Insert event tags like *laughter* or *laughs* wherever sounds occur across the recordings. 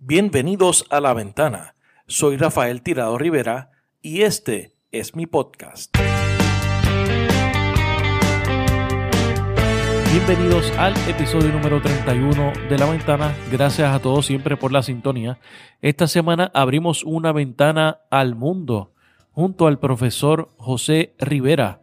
Bienvenidos a La Ventana. Soy Rafael Tirado Rivera y este es mi podcast. Bienvenidos al episodio número 31 de La Ventana. Gracias a todos siempre por la sintonía. Esta semana abrimos una ventana al mundo junto al profesor José Rivera,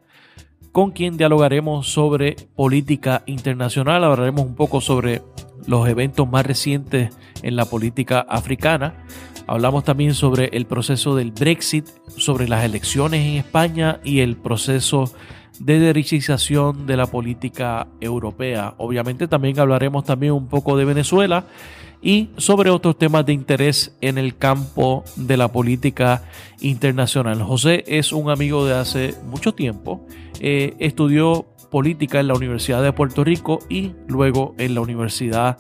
con quien dialogaremos sobre política internacional. Hablaremos un poco sobre los eventos más recientes en la política africana. Hablamos también sobre el proceso del Brexit, sobre las elecciones en España y el proceso de derechización de la política europea. Obviamente también hablaremos también un poco de Venezuela y sobre otros temas de interés en el campo de la política internacional. José es un amigo de hace mucho tiempo. Eh, estudió política en la Universidad de Puerto Rico y luego en la Universidad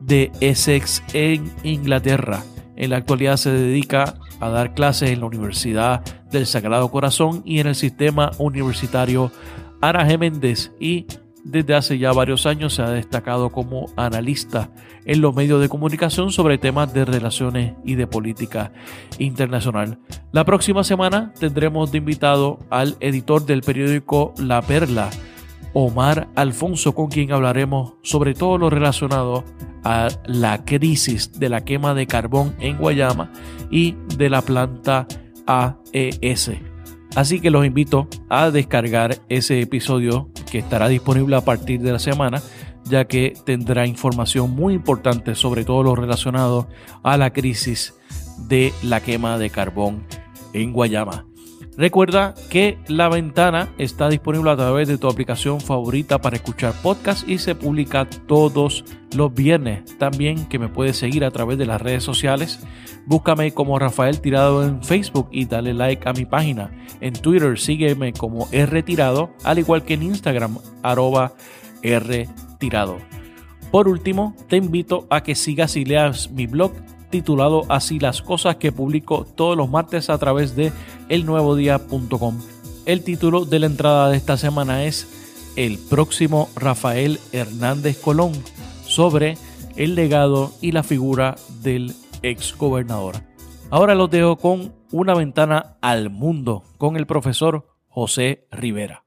de Essex en Inglaterra. En la actualidad se dedica a dar clases en la Universidad del Sagrado Corazón y en el sistema universitario Ana G. Méndez y desde hace ya varios años se ha destacado como analista en los medios de comunicación sobre temas de relaciones y de política internacional. La próxima semana tendremos de invitado al editor del periódico La Perla, Omar Alfonso, con quien hablaremos sobre todo lo relacionado a la crisis de la quema de carbón en Guayama y de la planta AES. Así que los invito a descargar ese episodio que estará disponible a partir de la semana, ya que tendrá información muy importante sobre todo lo relacionado a la crisis de la quema de carbón en Guayama. Recuerda que La Ventana está disponible a través de tu aplicación favorita para escuchar podcast y se publica todos los viernes. También que me puedes seguir a través de las redes sociales. Búscame como Rafael Tirado en Facebook y dale like a mi página. En Twitter sígueme como R Tirado, al igual que en Instagram arroba R Tirado. Por último, te invito a que sigas y leas mi blog titulado Así las cosas que publico todos los martes a través de elnuevodía.com. El título de la entrada de esta semana es El próximo Rafael Hernández Colón sobre el legado y la figura del ex gobernador. Ahora los dejo con una ventana al mundo con el profesor José Rivera.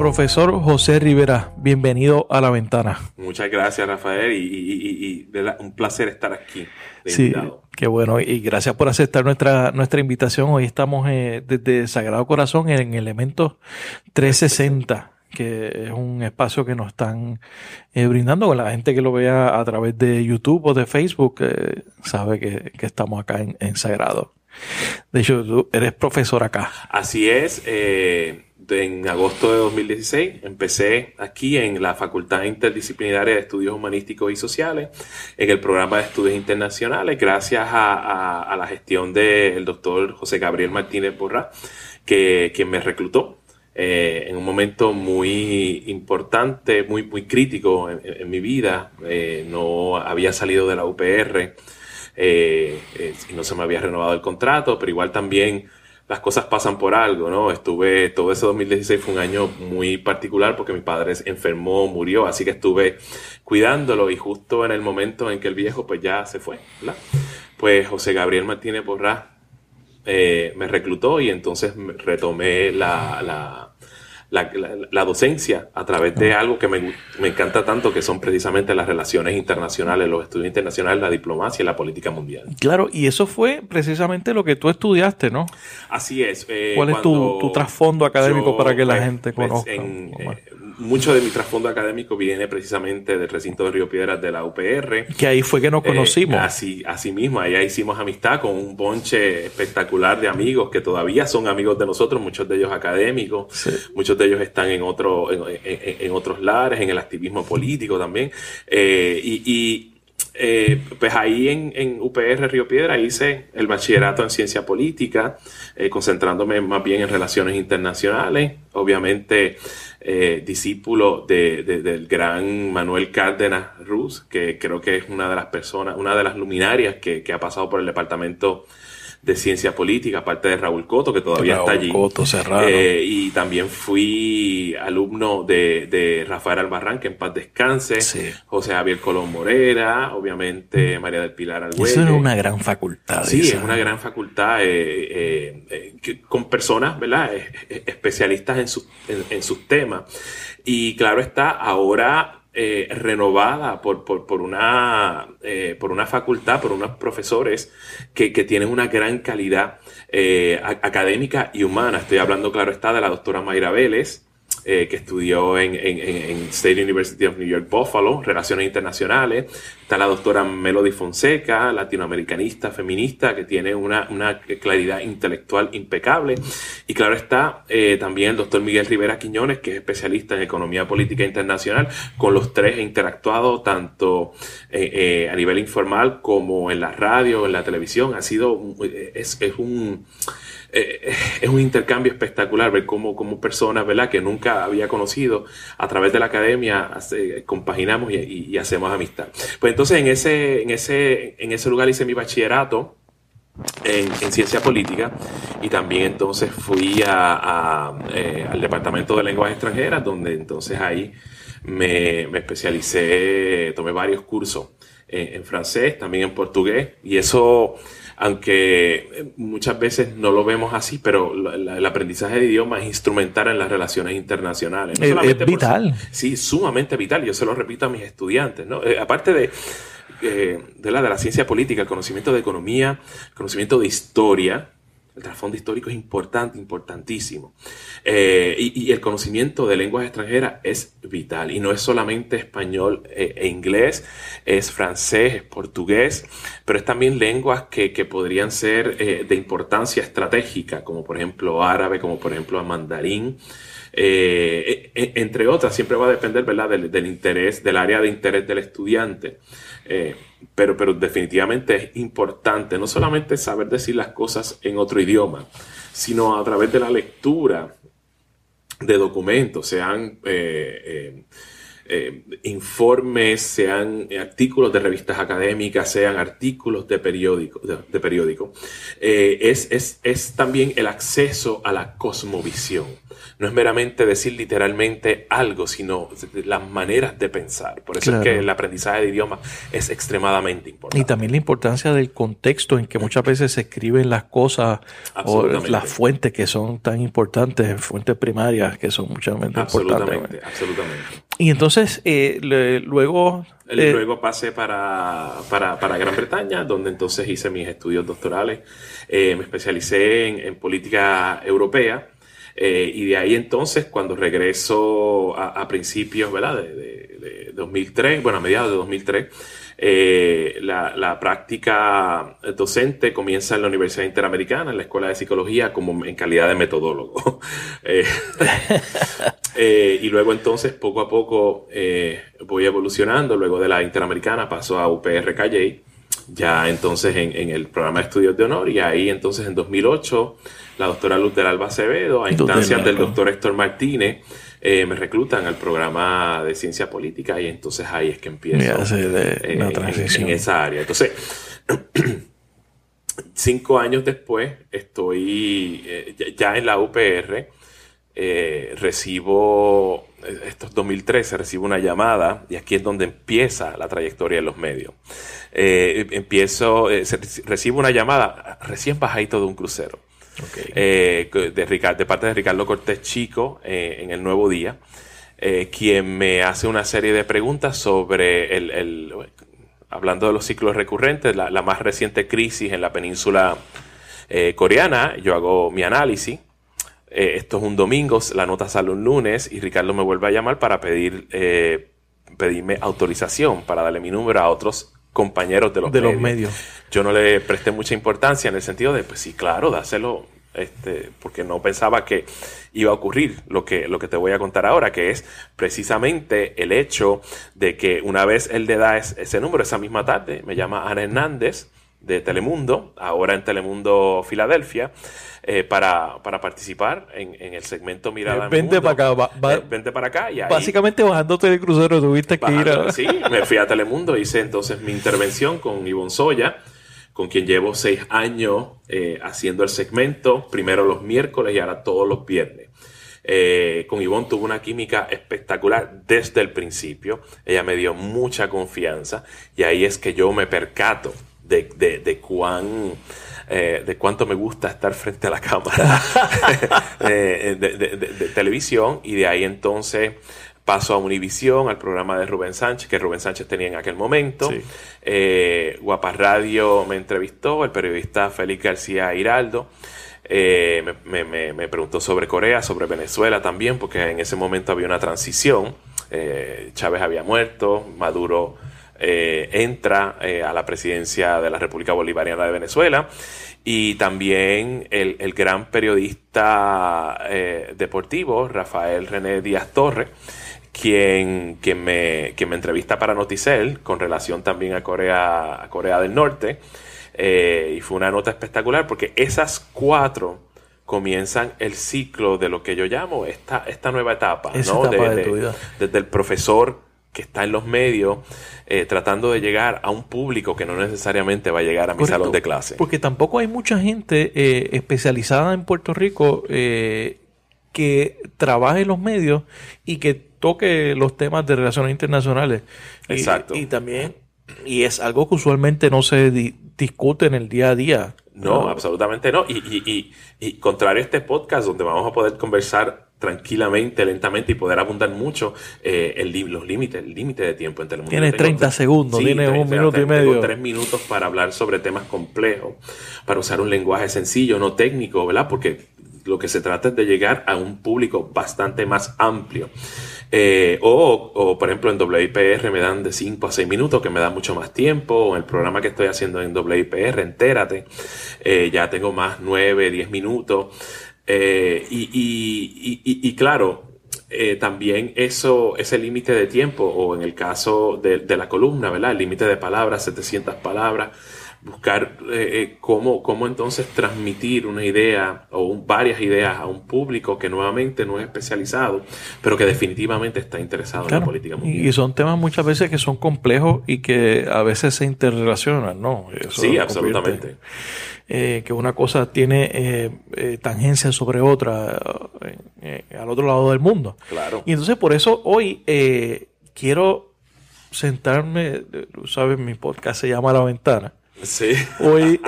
Profesor José Rivera, bienvenido a la ventana. Muchas gracias, Rafael, y, un placer estar aquí. sí, qué bueno, y gracias por aceptar nuestra, nuestra invitación. Hoy estamos eh, desde Sagrado Corazón en Elementos 360 que es un espacio que nos están eh, brindando con la gente que lo vea a través de YouTube o de Facebook, eh, sabe que, estamos acá en, en, Sagrado. De hecho, tú eres profesor acá. Así es. Eh, en agosto de 2016 empecé aquí en la Facultad Interdisciplinaria de Estudios Humanísticos y Sociales, en el programa de estudios internacionales, gracias a, la gestión del doctor José Gabriel Martínez Borra, que, me reclutó eh, en un momento muy importante, muy, muy crítico en, mi vida. Eh, no había salido de la UPR eh, y no se me había renovado el contrato, pero igual también las cosas pasan por algo, ¿no? Estuve, todo ese 2016 fue un año muy particular porque mi padre enfermó, murió, así que estuve cuidándolo y justo en el momento en que el viejo pues ya se fue, ¿verdad? Pues José Gabriel Martínez Borrá eh, me reclutó y entonces retomé la la, docencia a través de algo que me, encanta tanto, que son precisamente las relaciones internacionales, los estudios internacionales, la diplomacia y la política mundial. Claro, y eso fue precisamente lo que tú estudiaste, ¿no? Así es. Eh, ¿Cuál es tu, trasfondo académico para que la pues, gente pues, conozca? Mucho de mi trasfondo académico viene precisamente del recinto de Río Piedras de la UPR. Que ahí fue que nos eh, conocimos. así, así mismo, allá hicimos amistad con un bonche espectacular de amigos que todavía son amigos de nosotros, muchos de ellos académicos, muchos de ellos están en, otro, en, otros lares, en el activismo político también. Eh, y, eh, pues ahí en, en, UPR Río Piedra hice el bachillerato en ciencia política, concentrándome más bien en relaciones internacionales. Obviamente eh, discípulo de, del gran Manuel Cárdenas Ruz, que creo que es una de las personas, una de las luminarias que, ha pasado por el departamento de ciencia política, aparte de Raúl Coto, que todavía está allí. Coto. Eh, y también fui alumno de, de, Rafael Albarrán, que en paz descanse, José Javier Colón Morera, obviamente María del Pilar Alhuelle. Eso es una gran facultad. Sí, es una gran facultad eh, eh, con personas, ¿verdad? especialistas en, su, en sus temas. Y claro está, ahora eh, renovada por, por, una, eh, por una facultad, por unos profesores que, que tienen una gran calidad eh, académica y humana. Estoy hablando, claro está, de la doctora Mayra Vélez, eh, que estudió en, State University of New York Buffalo, Relaciones Internacionales. Está la doctora Melody Fonseca, latinoamericanista, feminista, que tiene una, claridad intelectual impecable. Y claro está eh, también el doctor Miguel Rivera Quiñones, que es especialista en economía política internacional. Con los tres he interactuado tanto eh, a nivel informal como en la radio, en la televisión. Ha sido, es un eh, es un intercambio espectacular ver cómo, cómo, personas, ¿verdad? Que nunca había conocido, a través de la academia compaginamos y, hacemos amistad. Pues entonces en ese, en ese, en ese lugar hice mi bachillerato. En, ciencia política y también entonces fui a, eh, al departamento de lenguas extranjeras donde entonces ahí me, me especialicé, tomé varios cursos en, en, francés, también en portugués y eso aunque eh, muchas veces no lo vemos así, pero el aprendizaje de idioma es instrumental en las relaciones internacionales. es, vital. sí, sumamente vital. Yo se lo repito a mis estudiantes. ¿no? Eh, aparte de, eh, de, la, de la ciencia política, el conocimiento de economía, conocimiento de historia, el trasfondo histórico es importante, importantísimo. Eh, y, el conocimiento de lenguas extranjeras es vital. Y no es solamente español eh, e inglés, es francés, es portugués, pero es también lenguas que, podrían ser eh, de importancia estratégica, como por ejemplo árabe, como por ejemplo mandarín. E, e, entre otras, siempre va a depender ¿verdad? Del, interés, del área de interés del estudiante. Pero, pero definitivamente es importante no solamente saber decir las cosas en otro idioma, sino a través de la lectura de documentos, sean eh, eh, eh, informes, sean artículos de revistas académicas, sean artículos de periódico, de, periódico. Es, es, es también el acceso a la cosmovisión no es meramente decir literalmente algo, sino las maneras de pensar. Por eso es que el aprendizaje de idioma es extremadamente importante. Y también la importancia del contexto en que muchas veces se escriben las cosas o las fuentes que son tan importantes, fuentes primarias que son mucho importantes. Absolutamente, absolutamente. Y entonces, eh, luego... Eh, luego pasé para, para, para, Gran Bretaña, donde entonces hice mis estudios doctorales. Eh, me especialicé en, en política europea eh, y de ahí entonces, cuando regreso a, principios ¿verdad? De, 2003, bueno, a mediados de 2003, eh, la, práctica docente comienza en la Universidad Interamericana, en la Escuela de Psicología, como en calidad de metodólogo. *laughs* *laughs* Eh, y luego entonces, poco a poco, voy evolucionando. Luego de la Interamericana paso a UPR Calle, ya entonces en, en, el programa de estudios de honor, y ahí entonces en 2008 la doctora Luz del Alba Acevedo, a instancias del doctor Héctor Martínez, eh, me reclutan al programa de ciencia política y entonces ahí es que empiezo eh, en, esa área. Entonces, *clears throat* cinco años después estoy eh, ya en la UPR, recibo, esto es 2013, recibo una llamada y aquí es donde empieza la trayectoria de los medios. empiezo, recibo una llamada recién bajadito de un crucero eh, de, de, parte de Ricardo Cortés Chico eh, en el Nuevo Día, eh, quien me hace una serie de preguntas sobre el, hablando de los ciclos recurrentes, la, más reciente crisis en la península coreana. Yo hago mi análisis. Esto es un domingo, la nota sale un lunes y Ricardo me vuelve a llamar para pedir pedirme autorización para darle mi número a otros compañeros de los, de los medios. Yo no le presté mucha importancia en el sentido de, pues sí, claro, dáselo, este, porque no pensaba que iba a ocurrir lo que, lo que te voy a contar ahora, que es precisamente el hecho de que una vez él le da ese número, esa misma tarde, me llama Ana Hernández de Telemundo, ahora en Telemundo Filadelfia, eh, para, para, participar en, en, el segmento Mirada Vente para acá. Eh, vente para acá. Y básicamente bajándote del crucero tuviste que ir a... Sí, me fui a Telemundo, hice entonces mi intervención con Ivonne Soya, con quien llevo seis años haciendo el segmento, primero los miércoles y ahora todos los viernes. con Ivonne tuve una química espectacular desde el principio. Ella me dio mucha confianza y ahí es que yo me percato de, de, de cuán eh, de cuánto me gusta estar frente a la cámara *laughs* de, televisión y de ahí entonces paso a Univisión, al programa de Rubén Sánchez, que Rubén Sánchez tenía en aquel momento. Eh, Guapa Radio me entrevistó, el periodista Félix García Hiraldo. Eh, me, preguntó sobre Corea, sobre Venezuela también, porque en ese momento había una transición. Chávez había muerto, Maduro eh, entra eh, a la presidencia de la República Bolivariana de Venezuela y también el, gran periodista eh, deportivo Rafael René Díaz Torre, quien, quien, me, me entrevista para Noticel con relación también a Corea, a Corea del Norte. y fue una nota espectacular porque esas cuatro comienzan el ciclo de lo que yo llamo esta, esta nueva etapa, ¿no? desde el profesor que está en los medios eh, tratando de llegar a un público que no necesariamente va a llegar a mi salón de clase. Porque tampoco hay mucha gente eh, especializada en Puerto Rico eh, que trabaje en los medios y que toque los temas de relaciones internacionales. Exacto. Y, también, y es algo que usualmente no se discute en el día a día. No, absolutamente no. Y, y, y contrario a este podcast donde vamos a poder conversar tranquilamente, lentamente y poder abundar mucho eh, el, los límites, el límite de tiempo entre el mundo. Tienes 30 segundos, tienes un minuto y medio. Tengo tres minutos para hablar sobre temas complejos, para usar un lenguaje sencillo, no técnico, ¿verdad? Porque lo que se trata es de llegar a un público bastante más amplio. Eh, o, por ejemplo, en WIPR me dan de 5 a 6 minutos, que me da mucho más tiempo. O en el programa que estoy haciendo en WIPR, entérate, eh, ya tengo más 9, 10 minutos. Eh, y, claro, eh, también eso, ese límite de tiempo, o en el caso de, la columna, ¿verdad? El límite de palabras, 700 palabras, buscar eh, cómo, cómo entonces transmitir una idea o varias ideas a un público que nuevamente no es especializado, pero que definitivamente está interesado en la política mundial. Y son temas muchas veces que son complejos y que a veces se interrelacionan, ¿no? sí, absolutamente. Eh, que una cosa tiene eh, eh, tangencia sobre otra al otro lado del mundo. Claro. Y entonces por eso hoy quiero sentarme, sabes, mi podcast se llama La Ventana. Sí. Hoy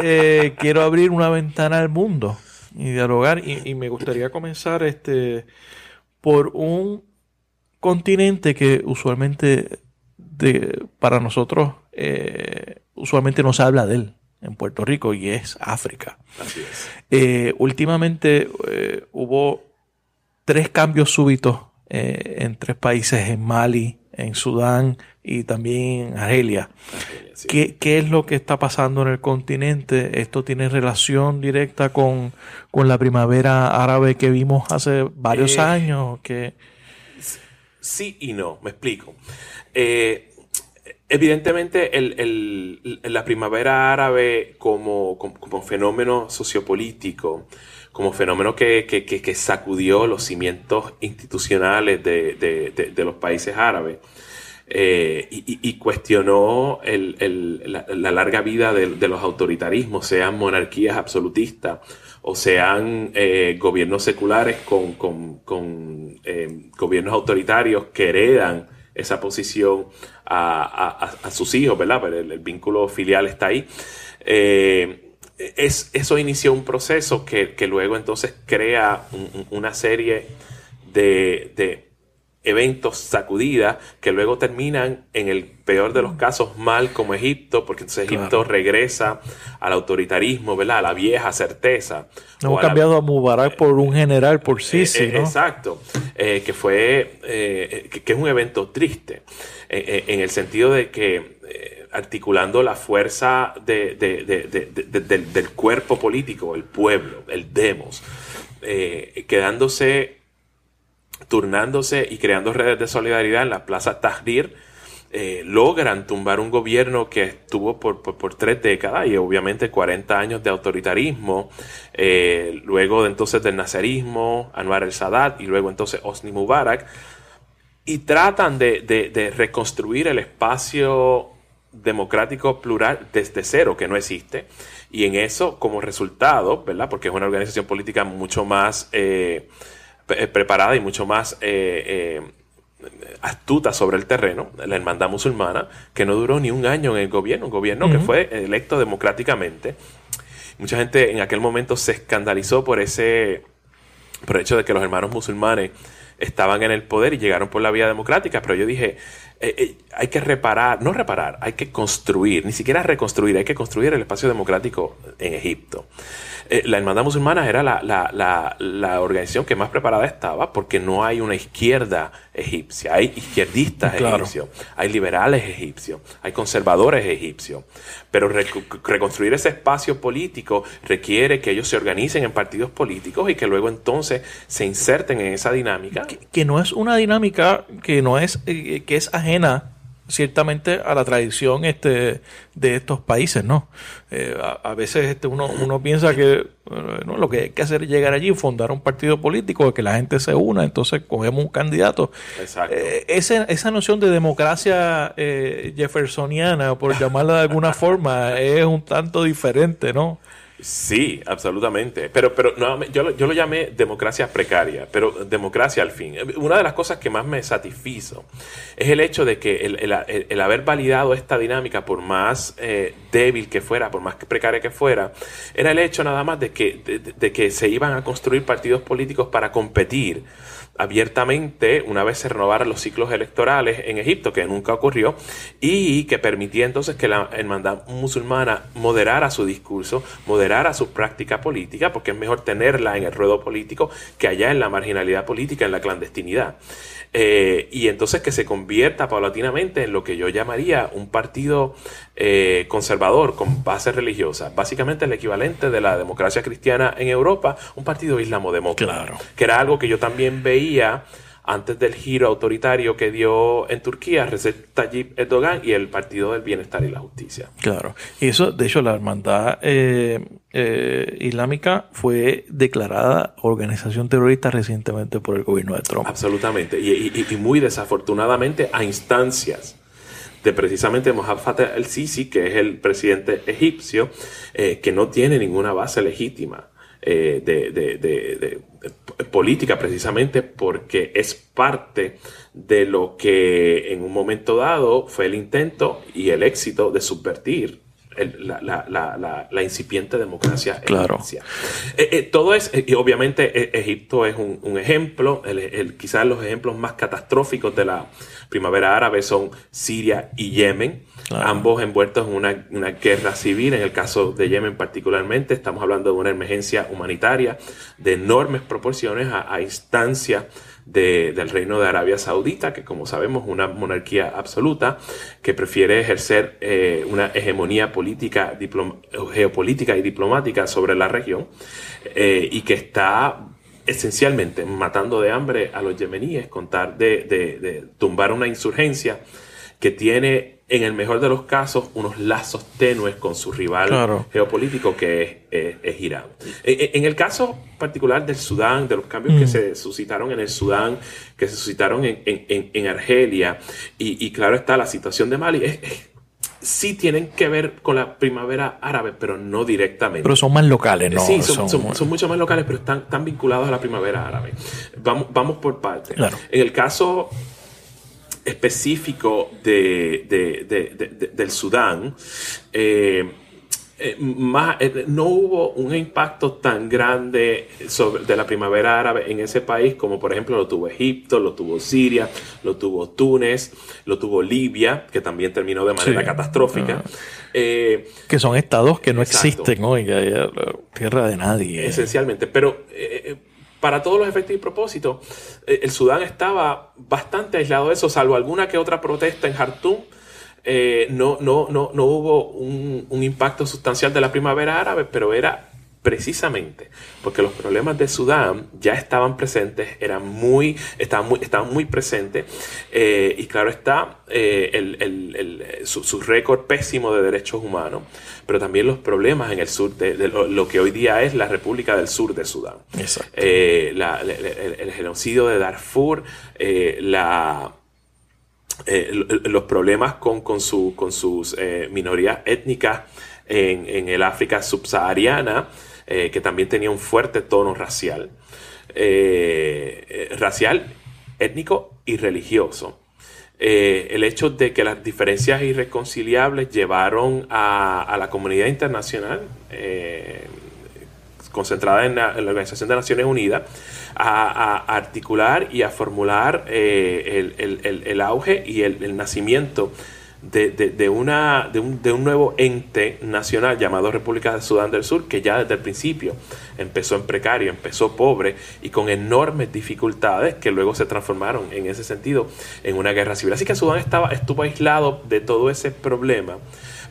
quiero abrir una ventana al mundo y dialogar y, me gustaría comenzar este por un continente que usualmente de, para nosotros usualmente no se habla de él en Puerto Rico y es África. Eh, últimamente eh, hubo tres cambios súbitos eh, en tres países, en Mali, en Sudán y también en Argelia. ¿Qué, es lo que está pasando en el continente? ¿Esto tiene relación directa con, la primavera árabe que vimos hace varios años? Que... Sí y no, me explico. Evidentemente, el, la primavera árabe como, como, fenómeno sociopolítico, como fenómeno que, que, sacudió los cimientos institucionales de, los países árabes eh, y, cuestionó la, larga vida de, los autoritarismos, sean monarquías absolutistas o sean eh, gobiernos seculares con, con, eh, gobiernos autoritarios que heredan esa posición a, sus hijos, ¿verdad? Pero el, vínculo filial está ahí. Es, eso inició un proceso que, luego entonces crea una serie de eventos sacudidas que luego terminan en el peor de los casos mal como Egipto, porque entonces Egipto regresa al autoritarismo, ¿verdad? A la vieja certeza. Hemos cambiado a Mubarak por un general por eh, Sisi, eh, Exacto, eh, que fue, que, es un evento triste, en el sentido de que articulando la fuerza de, del, cuerpo político, el pueblo, el demos, quedándose turnándose y creando redes de solidaridad en la Plaza Tahrir, eh, logran tumbar un gobierno que estuvo por, por, tres décadas y obviamente 40 años de autoritarismo, eh, luego de entonces del nazarismo, Anwar el Sadat y luego entonces Osni Mubarak, y tratan de, de, reconstruir el espacio democrático plural desde cero, que no existe. Y en eso, como resultado, ¿verdad? Porque es una organización política mucho más eh, preparada y mucho más eh, astuta sobre el terreno, la hermandad musulmana, que no duró ni un año en el gobierno, un gobierno que fue electo democráticamente. Mucha gente en aquel momento se escandalizó por ese, por el hecho de que los hermanos musulmanes estaban en el poder y llegaron por la vía democrática, pero yo dije, eh, eh, hay que reparar, no reparar, hay que construir, ni siquiera reconstruir, hay que construir el espacio democrático en Egipto. Eh, la Hermandad Musulmana era la, la, la, organización que más preparada estaba porque no hay una izquierda egipcia, hay izquierdistas egipcios, hay liberales egipcios, hay conservadores egipcios, pero reconstruir ese espacio político requiere que ellos se organicen en partidos políticos y que luego entonces se inserten en esa dinámica. Que, no es una dinámica que no es, que es ajena ciertamente a la tradición este, de estos países, ¿no? Eh, a, veces este, uno, uno piensa que lo que hay que hacer es llegar allí, fundar un partido político, que la gente se una, entonces cogemos un candidato. Exacto. Eh, esa, noción de democracia eh, jeffersoniana, por llamarla de alguna forma, *laughs* es un tanto diferente, ¿no? Sí, absolutamente. Pero, pero no, yo, yo lo llamé democracia precaria, pero democracia al fin. Una de las cosas que más me satisfizo es el hecho de que el, haber validado esta dinámica, por más eh, débil que fuera, por más precaria que fuera, era el hecho nada más de que, de que se iban a construir partidos políticos para competir abiertamente una vez se renovaran los ciclos electorales en Egipto, que nunca ocurrió, y que permitía entonces que la hermandad musulmana moderara su discurso, moderara su práctica política, porque es mejor tenerla en el ruedo político que allá en la marginalidad política, en la clandestinidad. Eh, y entonces que se convierta paulatinamente en lo que yo llamaría un partido eh, conservador con base religiosa, básicamente el equivalente de la democracia cristiana en Europa, un partido islamodemócrata, claro. que era algo que yo también veía antes del giro autoritario que dio en Turquía Recep Tayyip Erdogan y el Partido del Bienestar y la Justicia. Claro, y eso, de hecho, la hermandad eh, eh, islámica fue declarada organización terrorista recientemente por el gobierno de Trump. Absolutamente, y, muy desafortunadamente a instancias de precisamente Mohamed el-Sisi, que es el presidente egipcio, eh, que no tiene ninguna base legítima de, de, política precisamente porque es parte de lo que en un momento dado fue el intento y el éxito de subvertir la, incipiente democracia claro. Eh, eh, todo es, y obviamente e, Egipto es un, ejemplo, el, quizás los ejemplos más catastróficos de la primavera árabe son Siria y Yemen, ambos envueltos en una, guerra civil, en el caso de Yemen particularmente, estamos hablando de una emergencia humanitaria de enormes proporciones a, a del reino de Arabia Saudita, que como sabemos una monarquía absoluta, que prefiere ejercer eh, una hegemonía política, geopolítica y diplomática sobre la región, eh, y que está esencialmente matando de hambre a los yemeníes, contar de, de tumbar una insurgencia que tiene en el mejor de los casos, unos lazos tenues con su rival geopolítico que es, Irán. En, el caso particular del Sudán, de los cambios que mm. se suscitaron en el Sudán, que se suscitaron en, Argelia, y, claro está la situación de Mali, sí tienen que ver con la primavera árabe, pero no directamente. Pero son más locales, ¿no? Sí, son, mucho más locales, pero están, están vinculados a la primavera árabe. Vamos, vamos por partes. En el caso específico de, del Sudán, eh, eh, más, eh, no hubo un impacto tan grande sobre, de la primavera árabe en ese país como por ejemplo lo tuvo Egipto, lo tuvo Siria, lo tuvo Túnez, lo tuvo Libia, que también terminó de manera catastrófica. Ah. que son estados que no existen hoy, tierra de nadie. Esencialmente, pero para todos los efectos y propósitos, eh, el Sudán estaba bastante aislado de eso, salvo alguna que otra protesta en Jartum. Eh, no, no, no, no hubo un, un, impacto sustancial de la primavera árabe, pero era precisamente porque los problemas de Sudán ya estaban presentes, eran muy, estaban muy, estaban muy presentes, eh, y claro está eh, el, su, récord pésimo de derechos humanos, pero también los problemas en el sur de, lo, que hoy día es la República del Sur de Sudán. Eh, el, genocidio de Darfur, la los problemas con, con, su, con sus minorías étnicas en, el África subsahariana, que también tenía un fuerte tono racial. racial, étnico y religioso. el hecho de que las diferencias irreconciliables llevaron a, la comunidad internacional concentrada en la, Organización de Naciones Unidas, a, articular y a formular eh, el, auge y el, nacimiento de, una, de, un, de un nuevo ente nacional llamado República de Sudán del Sur, que ya desde el principio empezó en precario, empezó pobre y con enormes dificultades que luego se transformaron en ese sentido en una guerra civil. Así que Sudán estaba, estuvo aislado de todo ese problema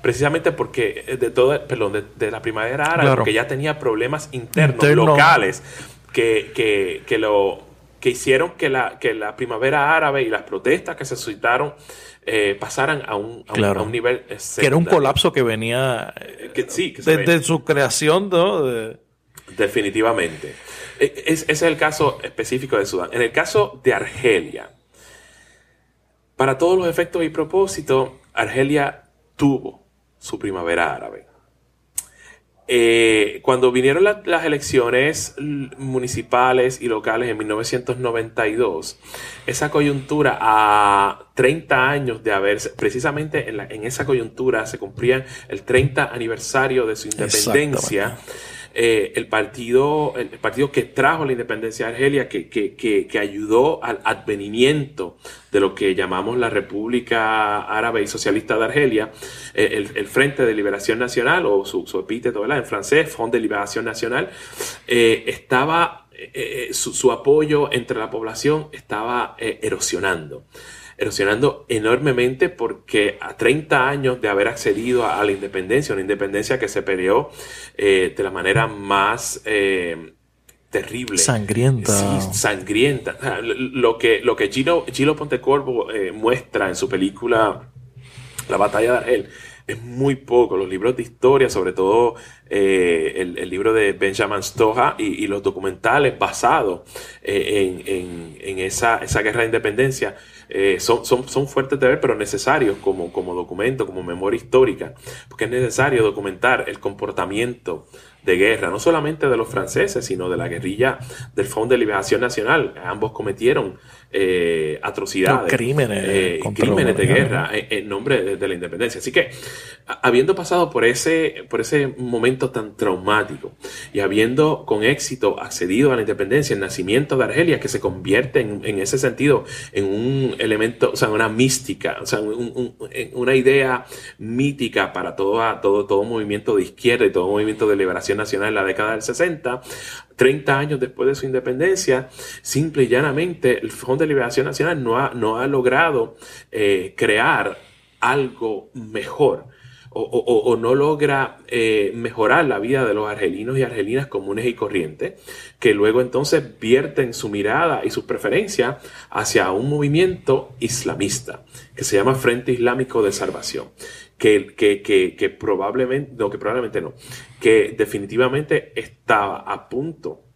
precisamente porque eh, de todo, perdón, de, la primavera árabe, porque ya tenía problemas internos, locales, que, que, lo que hicieron que la, que la primavera árabe y las protestas que se suscitaron eh, pasaran a un, a, un, nivel Que era un colapso que venía que, sí, desde su creación, ¿no? Definitivamente. E, es, ese es el caso específico de Sudán. En el caso de Argelia, para todos los efectos y propósitos, Argelia tuvo su primavera árabe. Eh, cuando vinieron las elecciones municipales y locales en 1992, esa coyuntura a 30 años de haberse, precisamente en, en esa coyuntura se cumplían el 30 aniversario de su independencia. Eh, el, partido, el partido que trajo la independencia de Argelia, que, que, ayudó al advenimiento de lo que llamamos la República Árabe y Socialista de Argelia, eh, el, Frente de Liberación Nacional, o su, epíteto en francés, Front de Liberación Nacional, eh, estaba, su, su, apoyo entre la población estaba erosionando erosionando enormemente porque a 30 años de haber accedido a, la independencia, una independencia que se peleó eh, de la manera más eh, terrible. Sangrienta. Sí, sangrienta. lo que, lo que Gilo, Gilo Pontecorvo eh, muestra en su película La batalla de Argel es muy poco. Los libros de historia, sobre todo el, libro de Benjamin Stoja y, los documentales basados en, en, esa, esa, guerra de independencia, eh, son, son, son, fuertes de ver, pero necesarios como, como documento, como memoria histórica, porque es necesario documentar el comportamiento de guerra, no solamente de los franceses, sino de la guerrilla del Fondo de Liberación Nacional. Ambos cometieron eh, atrocidades, crímenes, eh, crímenes de guerra en, nombre de, la independencia. Así que, habiendo pasado por ese, por ese momento tan traumático y habiendo con éxito accedido a la independencia, el nacimiento de Argelia, que se convierte en, ese sentido en un elemento, o sea, una mística, o sea, una idea mítica para todo, todo, todo movimiento de izquierda y todo movimiento de liberación nacional en la década del 60, 30 años después de su independencia, simple y llanamente el Fondo de Liberación Nacional no ha, no ha logrado eh, crear algo mejor. O, no logra eh, mejorar la vida de los argelinos y argelinas comunes y corrientes, que luego entonces vierten su mirada y su preferencia hacia un movimiento islamista, que se llama Frente Islámico de Salvación, que, que, que, que probablemente, no, que probablemente no, que definitivamente estaba a punto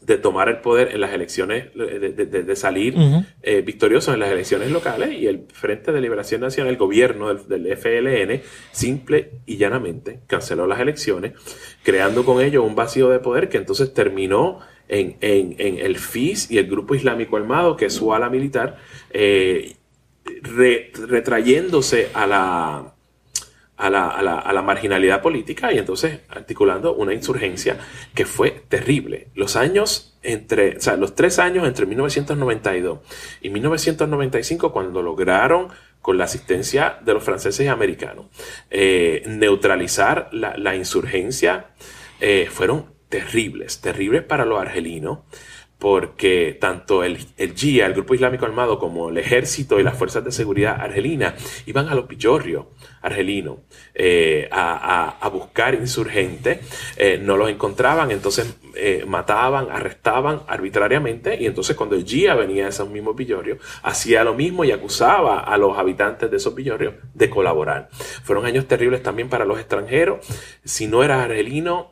de tomar el poder en las elecciones, de, salir eh, victorioso en las elecciones locales y el Frente de Liberación Nacional, el gobierno del, FLN, simple y llanamente canceló las elecciones, creando con ello un vacío de poder que entonces terminó en, el FIS y el Grupo Islámico Armado, que es su ala militar, eh, retrayéndose a la a la, marginalidad política y entonces articulando una insurgencia que fue terrible. Los años entre, o sea, los tres años entre 1992 y 1995, cuando lograron con la asistencia de los franceses y americanos, eh, neutralizar la, insurgencia, eh, fueron terribles, terribles para los argelinos, porque tanto el, GIA, el Grupo Islámico Armado, como el ejército y las fuerzas de seguridad argelina iban a los pillorrios argelinos eh, a, buscar insurgentes, eh, no los encontraban, entonces eh, mataban, arrestaban arbitrariamente y entonces cuando el GIA venía a esos mismos pillorrios, hacía lo mismo y acusaba a los habitantes de esos pillorrios de colaborar. Fueron años terribles también para los extranjeros. Si no eras argelino,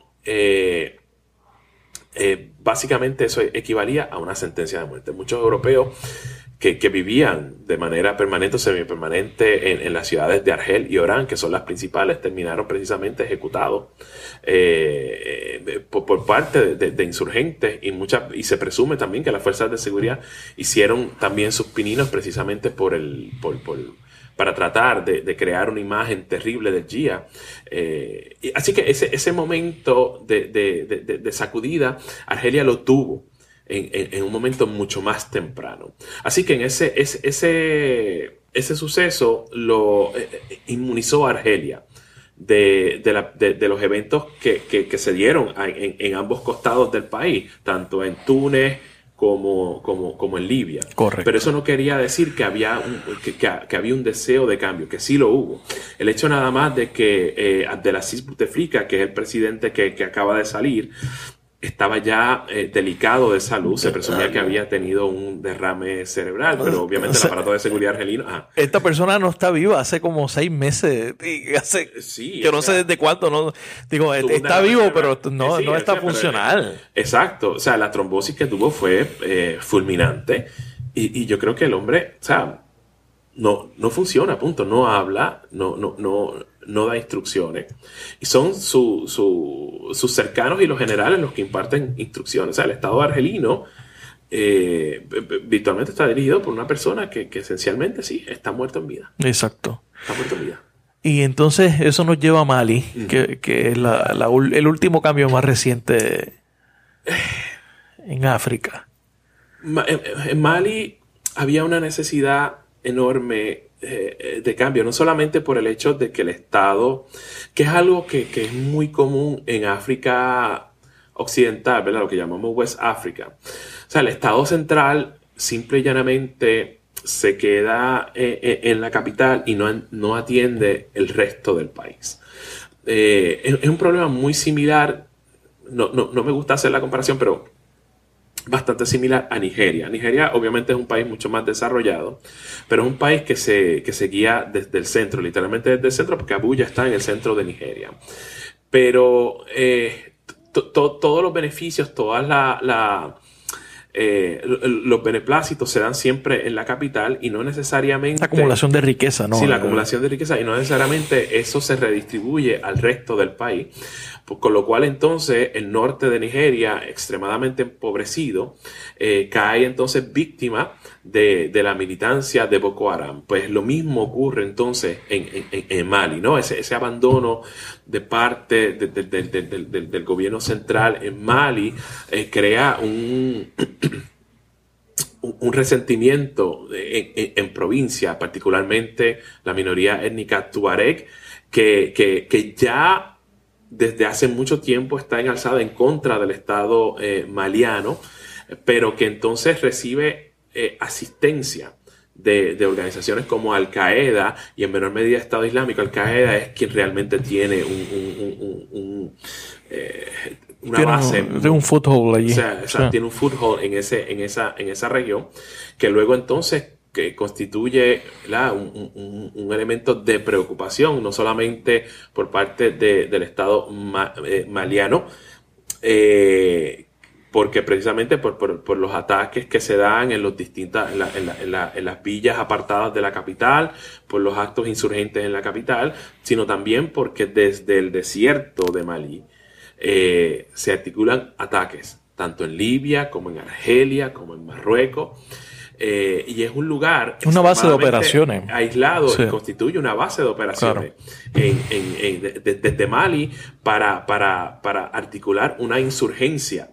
eh, básicamente eso equivalía a una sentencia de muerte. Muchos europeos que, vivían de manera permanente o semipermanente en, en, las ciudades de Argel y Orán, que son las principales, terminaron precisamente ejecutados eh, por, parte de, insurgentes y, muchas, y se presume también que las fuerzas de seguridad hicieron también sus pininos precisamente por el, por, para tratar de, crear una imagen terrible del GIA. Eh, así que ese, ese momento de, sacudida, Argelia lo tuvo en, un momento mucho más temprano. Así que en ese, ese, ese, suceso lo eh, eh, inmunizó a Argelia. De, los eventos que, se dieron en, ambos costados del país, tanto en Túnez como, como, en Libia. Correcto. Pero eso no quería decir que había, un, que, había un deseo de cambio, que sí lo hubo. El hecho nada más de que eh, Abdelaziz Bouteflika, que es el presidente que, que acaba de salir, estaba ya eh, delicado de salud, se presumía que había tenido un derrame cerebral, pero obviamente el aparato de seguridad argelino... Esta persona no está viva hace como seis meses, hace, sí, yo no sé desde cuándo, no, digo, está vivo, pero no, no está funcional. exacto, o sea, la trombosis que tuvo fue eh, fulminante y, y, yo creo que el hombre, o sea, no, no funciona, punto, no habla, no, no, no, no da instrucciones. Y son sus cercanos y los generales los que imparten instrucciones. O sea, el Estado argelino eh, virtualmente está dirigido por una persona que, esencialmente sí, está muerto en vida. Exacto. Está muerto en vida. Y entonces eso nos lleva a Mali, que, es el último cambio más reciente *sighs* en África. En Mali había una necesidad enorme eh, de cambio, no solamente por el hecho de que el Estado, que es algo que, es muy común en África occidental, ¿verdad? Lo que llamamos West África. O sea, el Estado central simple y llanamente se queda eh, eh, en la capital y no, no atiende el resto del país. es, un problema muy similar, no, no me gusta hacer la comparación, pero bastante similar a Nigeria. Nigeria obviamente es un país mucho más desarrollado, pero es un país que se, que se guía desde el centro, literalmente desde el centro, porque Abuya está en el centro de Nigeria. Pero eh, todos los beneficios, todas la, eh, los beneplácitos se dan siempre en la capital y no necesariamente... La acumulación de riqueza, ¿no? Sí, la acumulación de riqueza y no necesariamente eso se redistribuye al resto del país. Con lo cual entonces el norte de Nigeria, extremadamente empobrecido, eh, cae entonces víctima de, la militancia de Boko Haram. Pues lo mismo ocurre entonces en, Mali, ¿no? Ese, ese, abandono de parte del gobierno central en Mali eh, crea un... *clears throat* un resentimiento en, provincia, particularmente la minoría étnica tuareg, que, que, que ya desde hace mucho tiempo está en alzada en contra del Estado eh, maliano, pero que entonces recibe eh, asistencia de, organizaciones como Al Qaeda y en menor medida Estado Islámico. Al Qaeda es quien realmente tiene un, eh, una base. Tiene un foothold allí. O sea, tiene un foothold en, ese, en, esa, en esa región que luego entonces que constituye un, elemento de preocupación, no solamente por parte del Estado eh, maliano, eh, porque precisamente por, los ataques que se dan en, los distintas, en, las villas apartadas de la capital, por los actos insurgentes en la capital, sino también porque desde el desierto de Malí eh, se articulan ataques, tanto en Libia como en Argelia, como en Marruecos. Eh, y es un lugar. Una base de operaciones. Aislado, constituye una base de operaciones desde Mali para, para, para, articular una insurgencia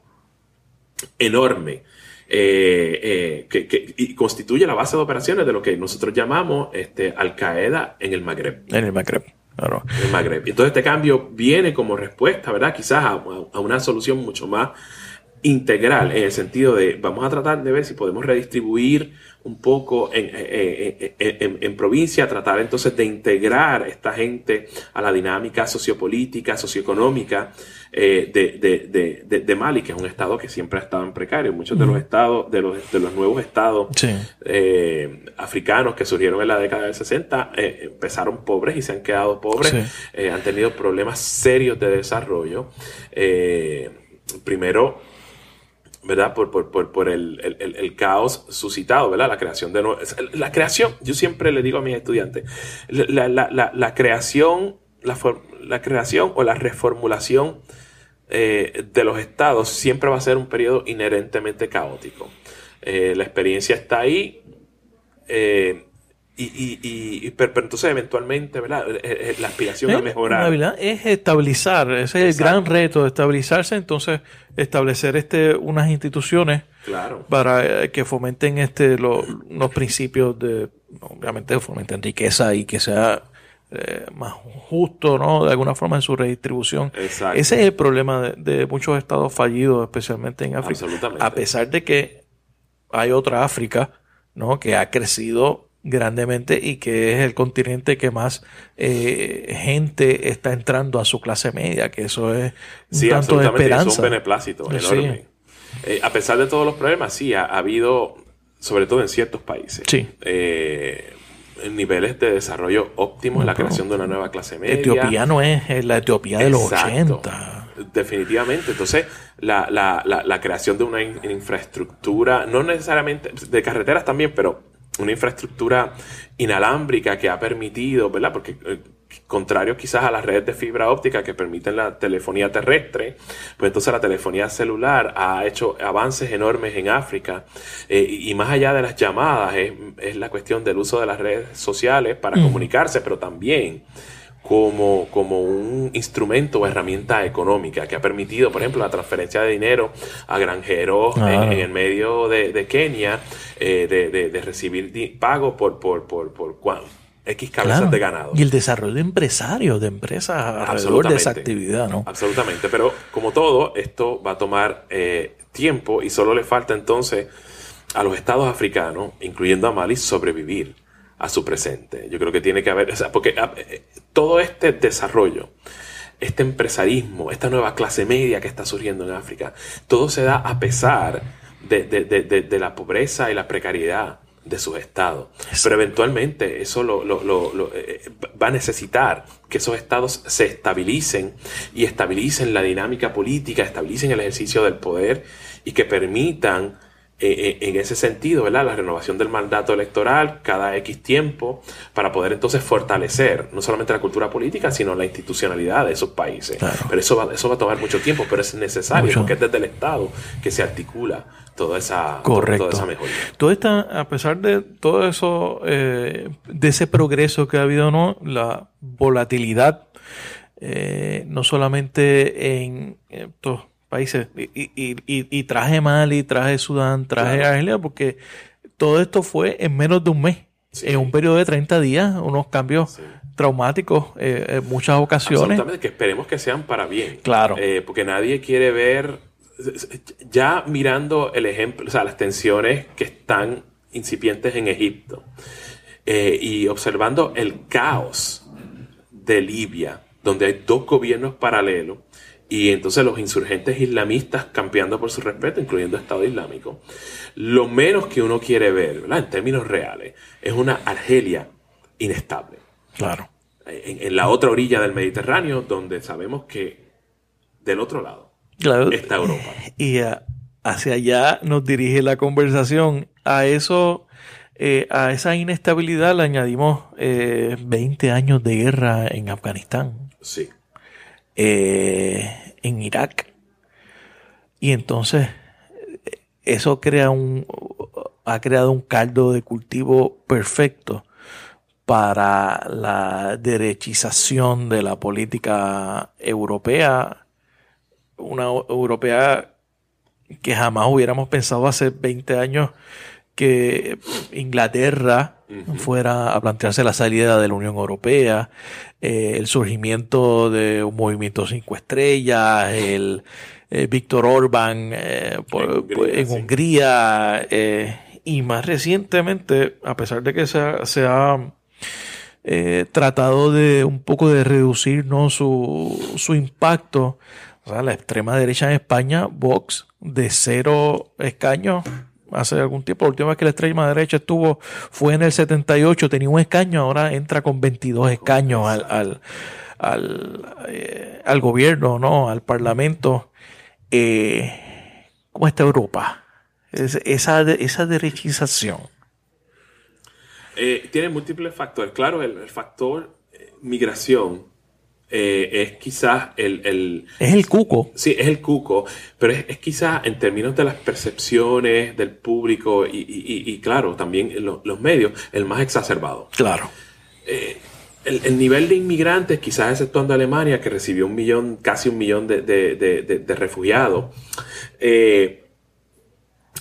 enorme. Eh, eh, que, y constituye la base de operaciones de lo que nosotros llamamos este, Al Qaeda en el Magreb. En el Magreb. Claro. En el Magreb. Entonces este cambio viene como respuesta, ¿verdad? Quizás a una solución mucho más integral en el sentido de vamos a tratar de ver si podemos redistribuir un poco en, en, en, en, provincia, tratar entonces de integrar esta gente a la dinámica sociopolítica, socioeconómica eh, de, de, de, Mali, que es un estado que siempre ha estado en precario. Muchos de los estados, de los, de los nuevos estados eh, africanos que surgieron en la década del 60, eh, empezaron pobres y se han quedado pobres, han tenido problemas serios de desarrollo. primero, ¿verdad? Por, por, por, por el, el, el, caos suscitado, ¿verdad? La creación de La creación, yo siempre le digo a mis estudiantes, la, la, la, la creación, la, la, creación o la reformulación eh, de los estados siempre va a ser un periodo inherentemente caótico. Eh, la experiencia está ahí. Eh, y, y, y pero, entonces eventualmente, ¿verdad? La aspiración a mejorar. es estabilizar, ese es el gran reto, estabilizarse, entonces establecer este unas instituciones claro. para que fomenten este los principios de, obviamente fomenten riqueza y que sea eh, más justo, ¿no? De alguna forma en su redistribución. Ese es el problema de, muchos estados fallidos, especialmente en África. A pesar de que hay otra África, ¿no? Que ha crecido grandemente y que es el continente que más eh, gente está entrando a su clase media, que eso es un tanto de esperanza. Es un beneplácito enorme. Eh, a pesar de todos los problemas, sí, ha, habido, sobre todo en ciertos países, sí. Eh, niveles de desarrollo óptimos, en la creación de una nueva clase media. Etiopía no es la Etiopía de los 80. Definitivamente. Entonces, la, la, la, creación de una infraestructura, no necesariamente de carreteras también, pero una infraestructura inalámbrica que ha permitido, ¿verdad? Porque eh, contrario quizás a las redes de fibra óptica que permiten la telefonía terrestre, pues entonces la telefonía celular ha hecho avances enormes en África eh, y más allá de las llamadas es, la cuestión del uso de las redes sociales para comunicarse, pero también como, como un instrumento o herramienta económica que ha permitido, por ejemplo, la transferencia de dinero a granjeros en, el medio de, Kenia, eh, de, recibir pago por, por, por, por X cabezas de ganado. Y el desarrollo de empresarios, de empresas alrededor de esa actividad, ¿no? Absolutamente, pero como todo, esto va a tomar eh, tiempo y solo le falta entonces a los estados africanos, incluyendo a Mali, sobrevivir a su presente. Yo creo que tiene que haber, o sea, porque eh, todo este desarrollo, este empresarismo, esta nueva clase media que está surgiendo en África, todo se da a pesar de, de la pobreza y la precariedad de sus estados. Pero eventualmente eso lo, eh, va a necesitar que esos estados se estabilicen y estabilicen la dinámica política, estabilicen el ejercicio del poder y que permitan eh, eh, en ese sentido, ¿verdad? La renovación del mandato electoral cada X tiempo para poder entonces fortalecer no solamente la cultura política, sino la institucionalidad de esos países. Pero eso va, eso va a tomar mucho tiempo, pero es necesario porque es desde el Estado que se articula toda esa, Correcto. Toda mejoría. Todo esta, a pesar de todo eso, eh, de ese progreso que ha habido, ¿no? La volatilidad, no solamente en estos países. Y, y, y, traje Mali, traje Sudán, traje Argelia, porque todo esto fue en menos de un mes. En un periodo de 30 días, unos cambios traumáticos eh, en muchas ocasiones. Absolutamente, que esperemos que sean para bien. Claro. Eh, porque nadie quiere ver, ya mirando el ejemplo, o sea, las tensiones que están incipientes en Egipto eh, y observando el caos de Libia, donde hay dos gobiernos paralelos y entonces los insurgentes islamistas campeando por su respeto, incluyendo Estado Islámico. Lo menos que uno quiere ver, ¿verdad? en términos reales, es una Argelia inestable. Claro. En, la otra orilla del Mediterráneo, donde sabemos que del otro lado está Europa. Y hacia allá nos dirige la conversación. A eso, eh, a esa inestabilidad le añadimos 20 eh, años de guerra en Afganistán. Sí. Eh, en Irak. Y entonces eso crea un, ha creado un caldo de cultivo perfecto para la derechización de la política europea, una europea que jamás hubiéramos pensado hace 20 años que Inglaterra fuera a plantearse la salida de la Unión Europea, eh, el surgimiento de un movimiento cinco estrellas, el eh, Víctor Orbán eh, en Hungría, y más recientemente, a pesar de que se ha, tratado de un poco de reducir ¿no? su, su impacto, o sea, la extrema derecha en España, Vox, de cero escaños hace algún tiempo. La última vez que la extrema derecha estuvo fue en el 78, tenía un escaño, ahora entra con 22 escaños al, al, al, eh, al gobierno, ¿no? Al parlamento. Eh, cómo está Europa? esa, esa derechización. Eh, tiene múltiples factores. Claro, el, factor eh, migración eh, es quizás el, Es el cuco. Sí, es el cuco, pero es, quizás en términos de las percepciones del público y, claro, también los medios, el más exacerbado. Claro. el, nivel de inmigrantes, quizás exceptuando Alemania, que recibió un millón, casi un millón de, de refugiados,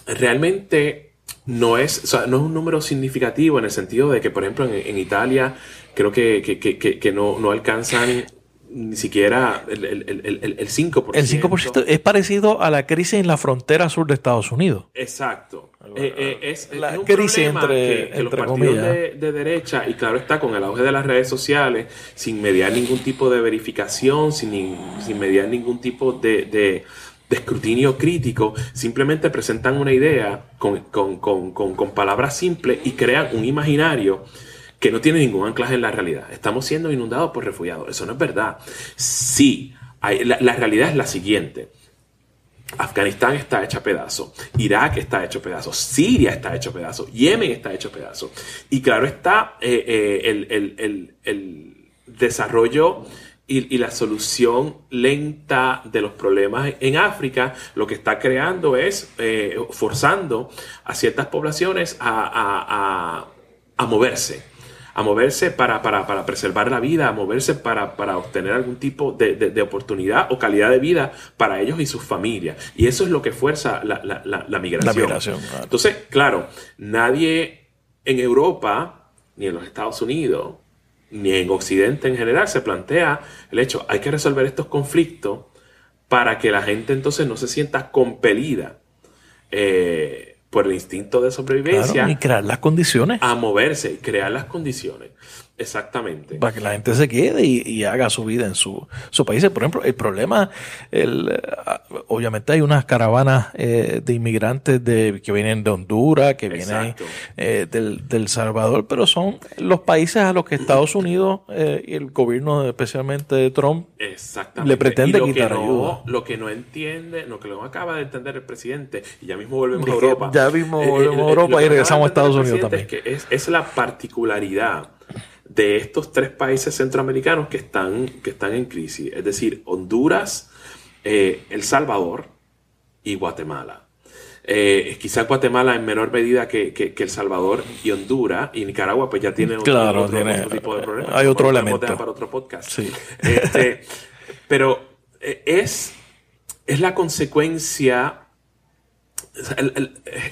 realmente no es, no es un número significativo en el sentido de que, por ejemplo, en, Italia creo que, no, alcanzan ni siquiera el, el, 5%. El 5% es parecido a la crisis en la frontera sur de Estados Unidos. Exacto. Eh, eh, es, la crisis entre, que, los partidos de, derecha, y claro está, con el auge de las redes sociales, sin mediar ningún tipo de verificación, sin, sin mediar ningún tipo de de escrutinio crítico, simplemente presentan una idea con, palabras simples y crean un imaginario que no tiene ningún anclaje en la realidad. Estamos siendo inundados por refugiados. Eso no es verdad. Sí, la, realidad es la siguiente. Afganistán está hecha pedazo, Irak está hecho pedazo, Siria está hecho pedazo, Yemen está hecho pedazo. Y claro está eh, eh, el, el desarrollo y, la solución lenta de los problemas en África lo que está creando es eh, forzando a ciertas poblaciones a, moverse, a moverse para, para, preservar la vida, a moverse para, obtener algún tipo de, oportunidad o calidad de vida para ellos y sus familias. Y eso es lo que fuerza la, migración. Entonces, claro, nadie en Europa ni en los Estados Unidos ni en Occidente en general se plantea el hecho, hay que resolver estos conflictos para que la gente entonces no se sienta compelida eh, por el instinto de sobrevivencia. y crear las condiciones. A moverse y crear las condiciones. Exactamente. Para que la gente se quede y, haga su vida en su, su país. Por ejemplo, el problema, el, ah, obviamente hay unas caravanas eh, de inmigrantes de, que vienen de Honduras, que vienen eh, del, del, Salvador, pero son los países a los que Estados Unidos eh, y el gobierno, especialmente de Trump, le pretende quitar ayuda. Lo que no entiende, lo que no acaba de entender el presidente, y ya mismo volvemos a Europa. Ya mismo volvemos a Europa y regresamos a Estados Unidos también. Es, que es, es la particularidad de estos tres países centroamericanos que están, que están en crisis, es decir, Honduras, eh, El Salvador y Guatemala. Eh, quizás Guatemala en menor medida que, El Salvador y Honduras y Nicaragua pues ya tiene otro, tipo de problemas. Hay otro elemento. Para otro podcast. Este, *laughs* pero eh, es, es la consecuencia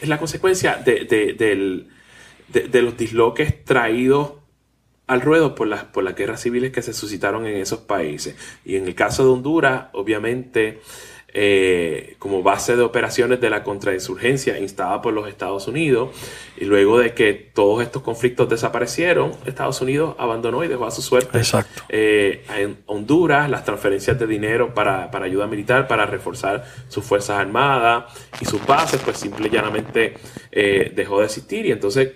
es la consecuencia de, de los disloques traídos al ruedo por las, por las guerras civiles que se suscitaron en esos países. Y en el caso de Honduras, obviamente, eh, como base de operaciones de la contrainsurgencia instada por los Estados Unidos. Y luego de que todos estos conflictos desaparecieron, Estados Unidos abandonó y dejó a su suerte Exacto. Eh, en Honduras las transferencias de dinero para, ayuda militar, para reforzar sus fuerzas armadas y sus bases, pues simple y llanamente eh, dejó de existir. Y entonces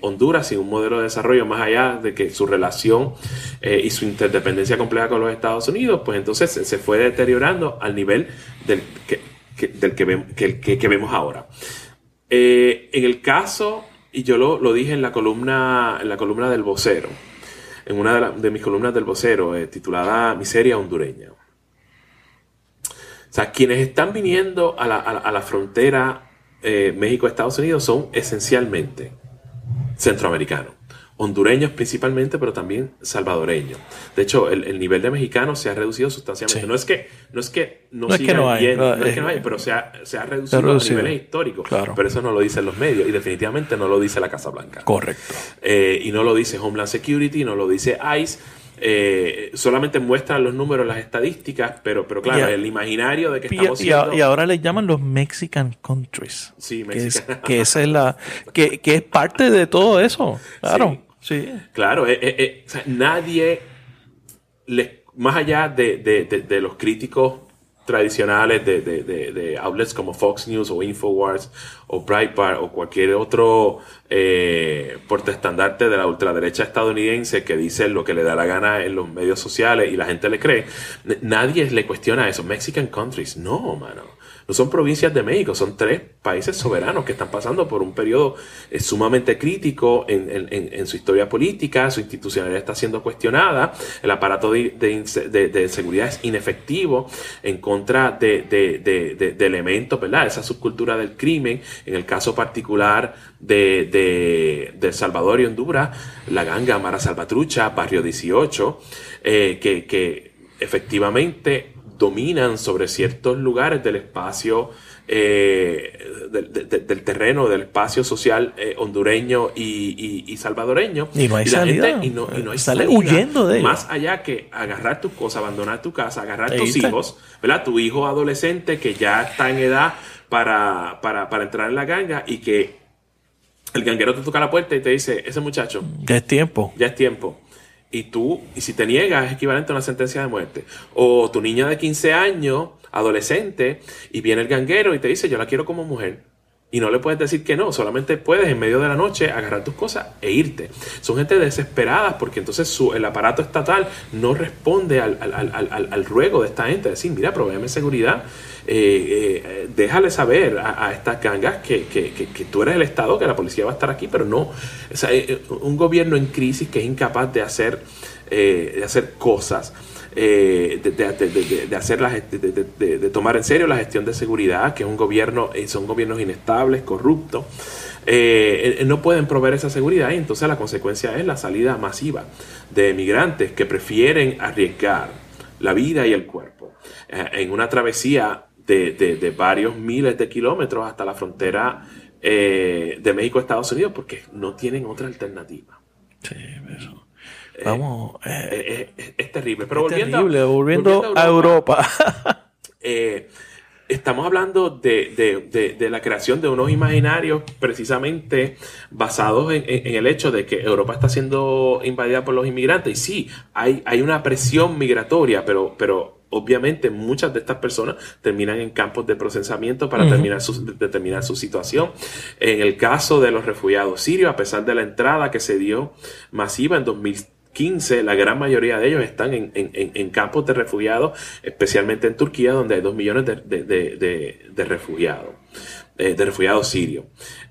Honduras, sin un modelo de desarrollo más allá de que su relación y su interdependencia compleja con los Estados Unidos, pues entonces se fue deteriorando al nivel del que, del que, vemos ahora. Eh, en el caso, y yo lo, dije en la columna, en la columna del vocero, en una de, mis columnas del vocero, eh, titulada Miseria hondureña. O sea, quienes están viniendo a la, frontera eh, México-Estados Unidos son esencialmente centroamericanos hondureños principalmente, pero también salvadoreños. De hecho, el, nivel de mexicanos se ha reducido sustancialmente. No es que no es que no, es que no hay, no, es que no hay, pero se ha, se ha reducido, a niveles históricos. Pero eso no lo dicen los medios y definitivamente no lo dice la Casa Blanca. Correcto. Eh, y no lo dice Homeland Security, no lo dice ICE. Eh, solamente muestran los números, las estadísticas, pero, pero claro, el imaginario de que estamos y, y, ahora le llaman los Mexican countries. Sí, que es, que es la que, que, es parte de todo eso. Claro. Sí. Claro, eh, eh, nadie, más allá de, los críticos tradicionales de, outlets como Fox News o Infowars o Breitbart o cualquier otro eh, portestandarte de la ultraderecha estadounidense que dice lo que le da la gana en los medios sociales y la gente le cree, nadie le cuestiona eso. Mexican countries, no, mano. No son provincias de México, son tres países soberanos que están pasando por un periodo eh, sumamente crítico en, su historia política, su institucionalidad está siendo cuestionada, el aparato de, seguridad es inefectivo en contra de, elementos, ¿verdad? Esa subcultura del crimen, en el caso particular de, El Salvador y Honduras, la ganga Mara Salvatrucha, Barrio 18, eh, que, que efectivamente dominan sobre ciertos lugares del espacio, eh, del terreno, del espacio social eh, hondureño y, salvadoreño. Y no hay salida. y, no, hay sale huyendo de Más allá que agarrar tus cosas, abandonar tu casa, agarrar tus hijos, ¿verdad? Tu hijo adolescente que ya está en edad para, para, para entrar en la ganga y que el ganguero te toca la puerta y te dice, ese muchacho. Ya es tiempo. Ya es tiempo y tú, y si te niegas, es equivalente a una sentencia de muerte. O tu niña de 15 años, adolescente, y viene el ganguero y te dice, yo la quiero como mujer. Y no le puedes decir que no, solamente puedes en medio de la noche agarrar tus cosas e irte. Son gente desesperada porque entonces su, el aparato estatal no responde al, al, ruego de esta gente. Decir, mira, proveeme seguridad, eh, eh, déjale saber a, estas gangas que, tú eres el Estado, que la policía va a estar aquí, pero no. Eh, un gobierno en crisis que es incapaz de hacer, de hacer cosas. Eh, de, de, tomar en serio la gestión de seguridad, que es un gobierno, eh, son gobiernos inestables, corruptos. Eh, no pueden proveer esa seguridad y entonces la consecuencia es la salida masiva de migrantes que prefieren arriesgar la vida y el cuerpo en una travesía de, varios miles de kilómetros hasta la frontera de México-Estados Unidos porque no tienen otra alternativa. Sí, eso. Eh, Vamos. Eh, eh, es, terrible. Pero volviendo, a Europa. *laughs* estamos hablando de, la creación de unos imaginarios precisamente basados en, el hecho de que Europa está siendo invadida por los inmigrantes. Y sí, hay, hay una presión migratoria, pero, pero obviamente muchas de estas personas terminan en campos de procesamiento para terminar su, determinar su situación. En el caso de los refugiados sirios, a pesar de la entrada que se dio masiva en 2000 15, la gran mayoría de ellos están en, campos de refugiados, especialmente en Turquía, donde hay dos millones de, refugiados, eh, de refugiados sirios.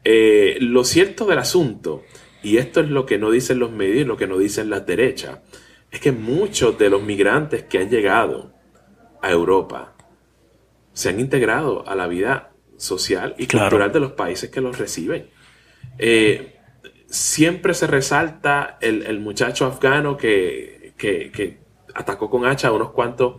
Eh, lo cierto del asunto, y esto es lo que no dicen los medios, lo que no dicen las derechas, es que muchos de los migrantes que han llegado a Europa se han integrado a la vida social y cultural de los países que los reciben. Eh, siempre se resalta el, muchacho afgano que, atacó con hacha a unos cuantos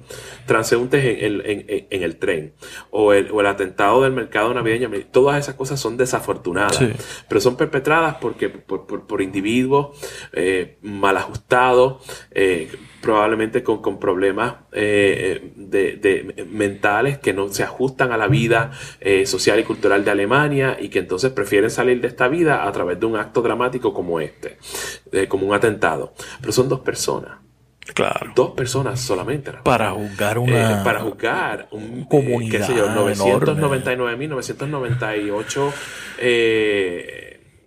transeúntes en, el tren, o el, atentado del mercado navideño. Todas esas cosas son desafortunadas, pero son perpetradas porque, por, individuos eh, mal ajustados, eh, probablemente con, problemas eh, de, mentales que no se ajustan a la vida eh, social y cultural de Alemania y que entonces prefieren salir de esta vida a través de un acto dramático como este, eh, como un atentado. Pero son dos personas. Claro. Dos personas solamente. Para juzgar una. para juzgar un. Comunidad. qué sé yo, 999.998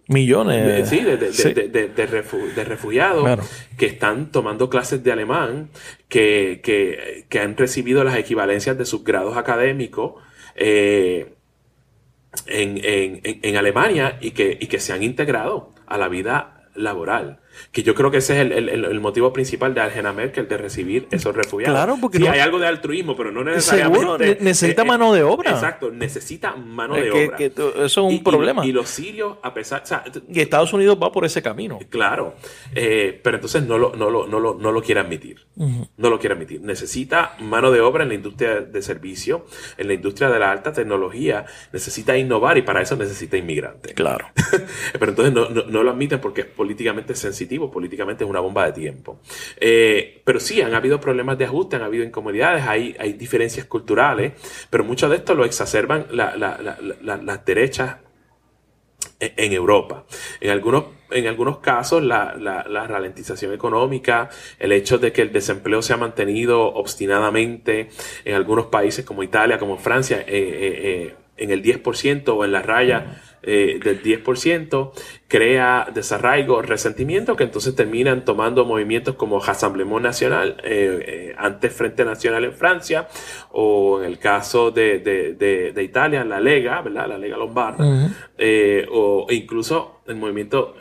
millones sí, de, de, refugiados que están tomando clases de alemán, que, han recibido las equivalencias de sus grados académicos eh, en, Alemania y que, y que se han integrado a la vida laboral. Que yo creo que ese es el, motivo principal de Angela Merkel de recibir esos refugiados. Claro, porque sí, hay algo de altruismo, pero no necesariamente. Seguro, necesita eh, mano de obra. Exacto, necesita mano de obra. eso es un problema. Y, los sirios, a pesar. y Estados Unidos va por ese camino. Claro, eh, pero entonces no lo, no lo, no lo, no lo quiere admitir. No lo quiere admitir. Necesita mano de obra en la industria de servicio, en la industria de la alta tecnología. Necesita innovar y para eso necesita inmigrantes. Claro. *laughs* pero entonces no, no lo admiten porque es políticamente políticamente es una bomba de tiempo. Eh, pero sí, han habido problemas de ajuste, han habido incomodidades, hay, hay diferencias culturales, pero mucho de esto lo exacerban las derechas en Europa. En algunos, en algunos casos, la, ralentización económica, el hecho de que el desempleo se ha mantenido obstinadamente en algunos países como Italia, como Francia, eh, eh, en el 10% o en la raya eh, del 10%, crea desarraigo, resentimiento, que entonces terminan tomando movimientos como Rassemblement Nacional, eh, eh, antes Frente Nacional en Francia, o en el caso de, de, Italia, la Lega, ¿verdad? La Lega Lombarda, o incluso el movimiento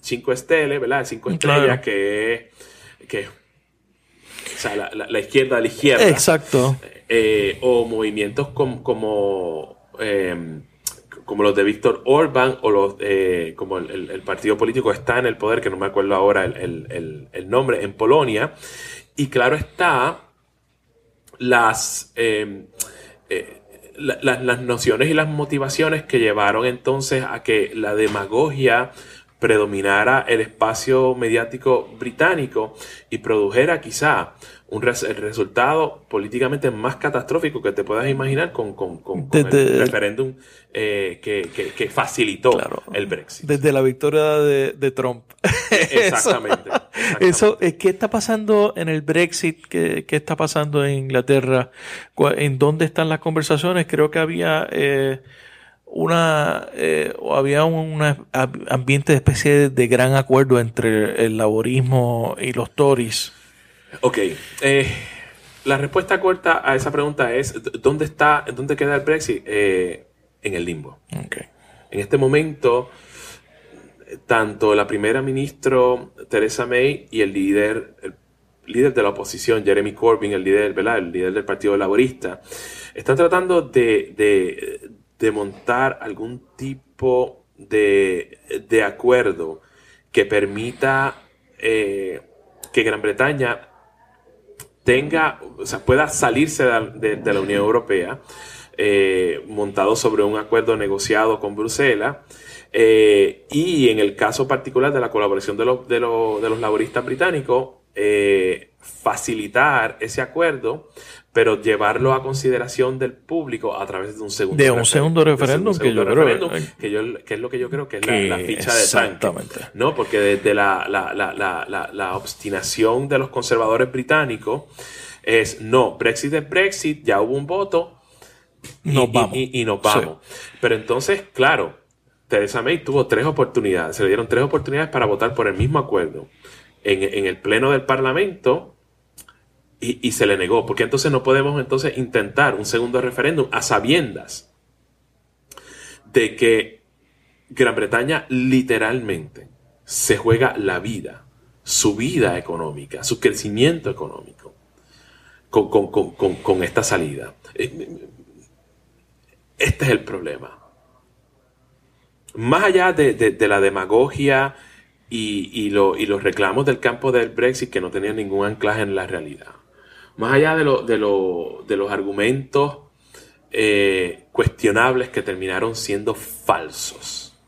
5 Stelle, ¿verdad? 5 estrellas, que es... Que, o sea, la, izquierda a la izquierda. Exacto. o movimientos como, como como los de Víctor Orban o los eh, como el, partido político está en el poder, que no me acuerdo ahora el, nombre, en Polonia. Y claro está, las, em, eh, las nociones y las motivaciones que llevaron entonces a que la demagogia predominara el espacio mediático británico y produjera quizá un el resultado políticamente más catastrófico que te puedas imaginar con, el referéndum eh, que, facilitó el Brexit. Desde la victoria de, Trump. *laughs* Exactamente. *laughs* Eso, eh, ¿qué está pasando en el Brexit? ¿Qué, está pasando en Inglaterra? ¿En dónde están las conversaciones? Creo que había... Eh, una eh, había un ambiente de especie de gran acuerdo entre el laborismo y los Tories. Ok. Eh, la respuesta corta a esa pregunta es ¿dónde está, dónde queda el Brexit? Eh, en el limbo. Okay. En este momento, tanto la primera ministra Theresa May y el líder, el líder de la oposición, Jeremy Corbyn, el líder, ¿verdad? el líder del Partido Laborista, están tratando de, de montar algún tipo de, de acuerdo que permita eh, que Gran Bretaña tenga, o sea, pueda salirse de, la Unión Europea, eh, montado sobre un acuerdo negociado con Bruselas. Eh, y en el caso particular de la colaboración de, los, de, los laboristas británicos, facilitar ese acuerdo pero llevarlo a consideración del público a través de un segundo de un segundo referéndum que yo creo que, es lo que yo creo que es la, ficha de exactamente. no porque desde la, la, obstinación de los conservadores británicos es no Brexit es Brexit ya hubo un voto y nos vamos, y, nos vamos. pero entonces claro Theresa May tuvo tres oportunidades se le dieron tres oportunidades para votar por el mismo acuerdo. En, en el pleno del parlamento y, se le negó, porque entonces no podemos entonces intentar un segundo referéndum a sabiendas de que Gran Bretaña literalmente se juega la vida, su vida económica, su crecimiento económico con, esta salida. Eh, este es el problema. Más allá de, la demagogia y, y los reclamos del campo del Brexit que no tenían ningún anclaje en la realidad más allá de, de, los argumentos eh, cuestionables que terminaron siendo falsos.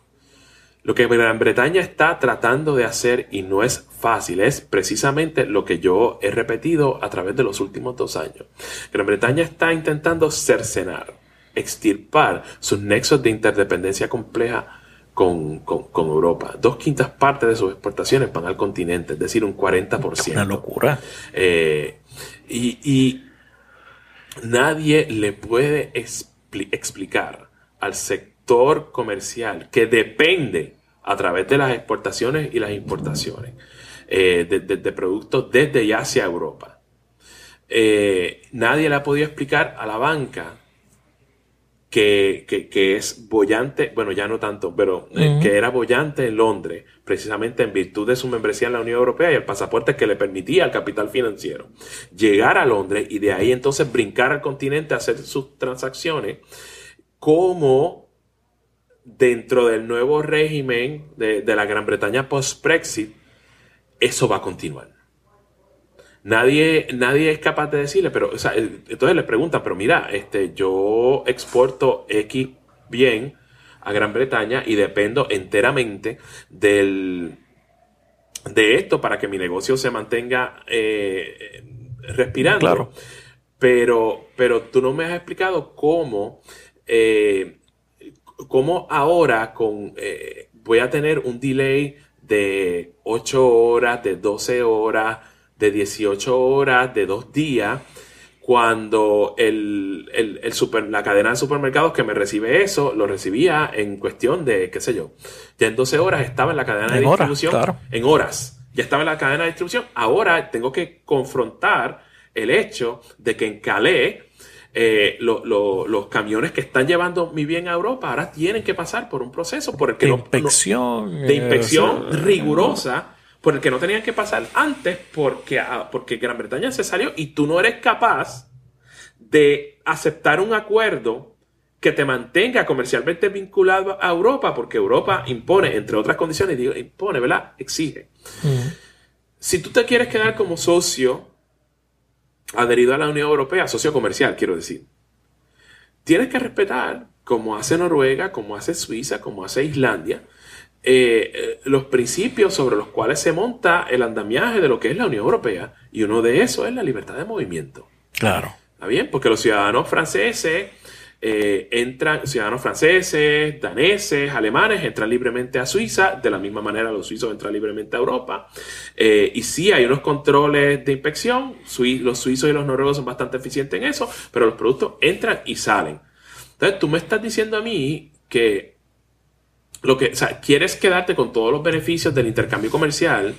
Lo que Gran Bretaña está tratando de hacer, y no es fácil, es precisamente lo que yo he repetido a través de los últimos dos años. Gran Bretaña está intentando cercenar, extirpar sus nexos de interdependencia compleja con, Europa. Dos quintas partes de sus exportaciones van al continente, es decir, un 40%. Una locura. Eh, y, nadie le puede explicar al sector comercial que depende a través de las exportaciones y las importaciones eh, de, productos desde y hacia Europa. Eh, nadie le ha podido explicar a la banca que, es bollante, bueno, ya no tanto, pero eh, que era bollante en Londres, precisamente en virtud de su membresía en la Unión Europea y el pasaporte que le permitía al capital financiero llegar a Londres y de ahí entonces brincar al continente a hacer sus transacciones, como dentro del nuevo régimen de, la Gran Bretaña post-Brexit, eso va a continuar. Nadie, nadie es capaz de decirle, pero, entonces le preguntan, pero mira, este, yo exporto X bien a Gran Bretaña y dependo enteramente del, de esto para que mi negocio se mantenga eh, respirando. Claro. Pero, pero tú no me has explicado cómo, eh, cómo ahora con, eh, voy a tener un delay de 8 horas, de 12 horas, de 18 horas, de dos días, cuando el, el, super, la cadena de supermercados que me recibe eso, lo recibía en cuestión de, qué sé yo, ya en 12 horas estaba en la cadena de distribución. En horas. Ya estaba en la cadena de distribución. Ahora tengo que confrontar el hecho de que en Calais eh, los camiones que están llevando mi bien a Europa ahora tienen que pasar por un proceso por el que de inspección, de inspección eh, rigurosa por el que no tenían que pasar antes porque, ah, porque Gran Bretaña se salió y tú no eres capaz de aceptar un acuerdo que te mantenga comercialmente vinculado a Europa, porque Europa impone, entre otras condiciones, digo, impone, ¿verdad? Exige. Mm. Si tú te quieres quedar como socio adherido a la Unión Europea, socio comercial, quiero decir. Tienes que respetar, como hace Noruega, como hace Suiza, como hace Islandia, eh, eh, los principios sobre los cuales se monta el andamiaje de lo que es la Unión Europea. Y uno de esos es la libertad de movimiento. Claro. ¿Está bien? Porque los ciudadanos franceses eh, entran, ciudadanos franceses, daneses, alemanes, entran libremente a Suiza, de la misma manera los suizos entran libremente a Europa. Eh, y sí, hay unos controles de inspección, los suizos y los noruegos son bastante eficientes en eso, pero los productos entran y salen. Entonces, tú me estás diciendo a mí que lo que, o sea, quieres quedarte con todos los beneficios del intercambio comercial,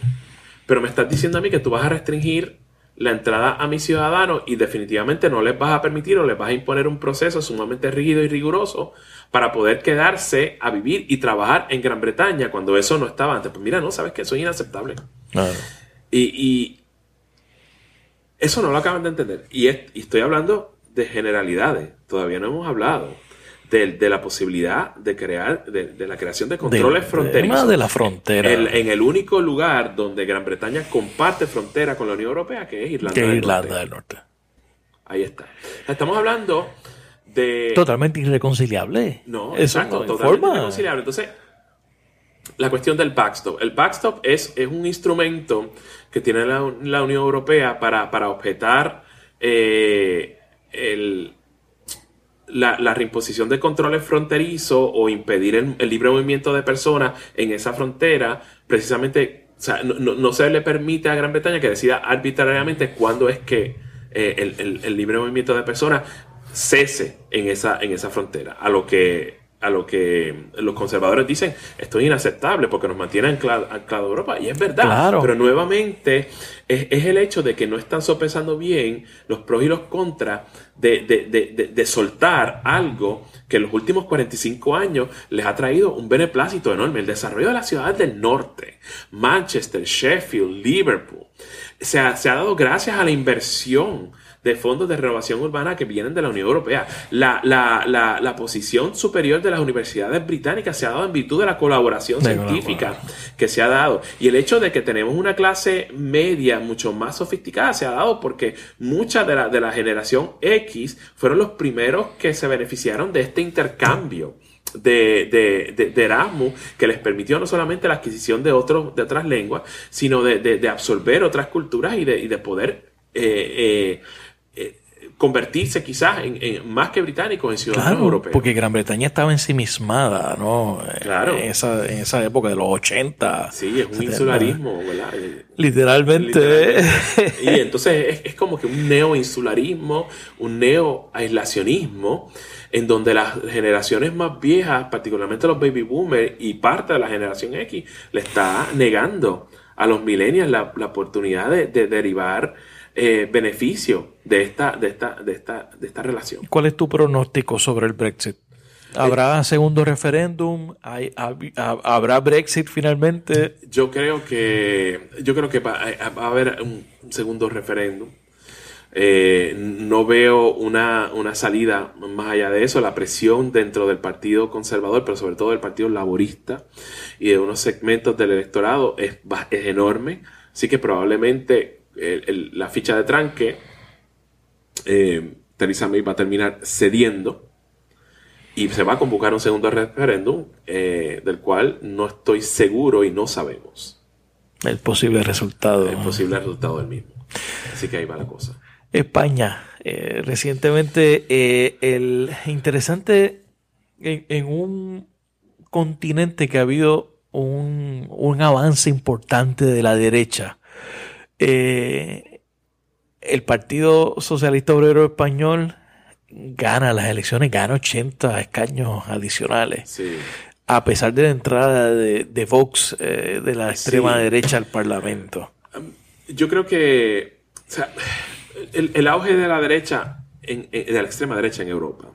pero me estás diciendo a mí que tú vas a restringir la entrada a mis ciudadanos y definitivamente no les vas a permitir o les vas a imponer un proceso sumamente rígido y riguroso para poder quedarse a vivir y trabajar en Gran Bretaña cuando eso no estaba antes. Pues mira, no, sabes que eso es inaceptable. Y, eso no lo acaban de entender. Y, y estoy hablando de generalidades. Todavía no hemos hablado de, la posibilidad de crear, de, la creación de controles fronterizos. de la frontera. en el único lugar donde Gran Bretaña comparte frontera con la Unión Europea, que es Irlanda, del, Irlanda norte. del Norte. Ahí está. Estamos hablando de... Totalmente irreconciliable. No, exacto, totalmente irreconciliable. Entonces, la cuestión del backstop. El backstop es, es un instrumento que tiene la, Unión Europea para, para objetar eh, el, la, reimposición de controles fronterizos o impedir el, libre movimiento de personas en esa frontera, precisamente, no, se le permite a Gran Bretaña que decida arbitrariamente cuándo es que eh, el, libre movimiento de personas cese en esa, en esa frontera. A lo que a lo que los conservadores dicen, esto es inaceptable porque nos mantiene anclado, a Europa. Y es verdad, pero nuevamente es, el hecho de que no están sopesando bien los pros y los contras de, de, soltar algo que en los últimos 45 años les ha traído un beneplácito enorme. El desarrollo de las ciudades del norte, Manchester, Sheffield, Liverpool, se ha, se ha dado gracias a la inversión de fondos de renovación urbana que vienen de la Unión Europea. La, la, la, la posición superior de las universidades británicas se ha dado en virtud de la colaboración científica que se ha dado. Y el hecho de que tenemos una clase media mucho más sofisticada se ha dado porque mucha de la, de la generación X fueron los primeros que se beneficiaron de este intercambio. De, de, de, Erasmus que les permitió no solamente la adquisición de, otros, de otras lenguas, sino de, absorber otras culturas y de, y de poder eh, eh, convertirse quizás en, más que británicos en ciudadanos europeos. Porque Gran Bretaña estaba ensimismada, ¿no? Claro. En esa, en esa época de los 80. Sí, es un insularismo, ¿verdad? Literalmente. Y *laughs* entonces es, como que un neo-insularismo, un neo-aislacionismo, en donde las generaciones más viejas, particularmente los baby boomers y parte de la generación X, le está negando a los millennials la, oportunidad de derivar eh, beneficio de esta, de, esta, de, esta, de esta relación. ¿Cuál es tu pronóstico sobre el Brexit? ¿Habrá eh, segundo referéndum? ¿Habrá Brexit finalmente? Yo creo que, yo creo que va, a haber un segundo referéndum. Eh, no veo una, una, salida más allá de eso. La presión dentro del Partido Conservador, pero sobre todo del Partido Laborista y de unos segmentos del electorado es, es enorme. Así que probablemente la ficha de tranque, eh, Theresa May va a terminar cediendo y se va a convocar un segundo referéndum eh, del cual no estoy seguro y no sabemos. El posible resultado. El posible resultado del mismo. Así que ahí va la cosa. España. Eh, recientemente, eh, el interesante en, un continente que ha habido un, un avance importante de la derecha eh, el Partido Socialista Obrero Español gana las elecciones, gana 80 escaños adicionales. A pesar de la entrada de, Vox, eh, de la extrema derecha al Parlamento. Yo creo que el, auge de la derecha, de la extrema derecha en Europa,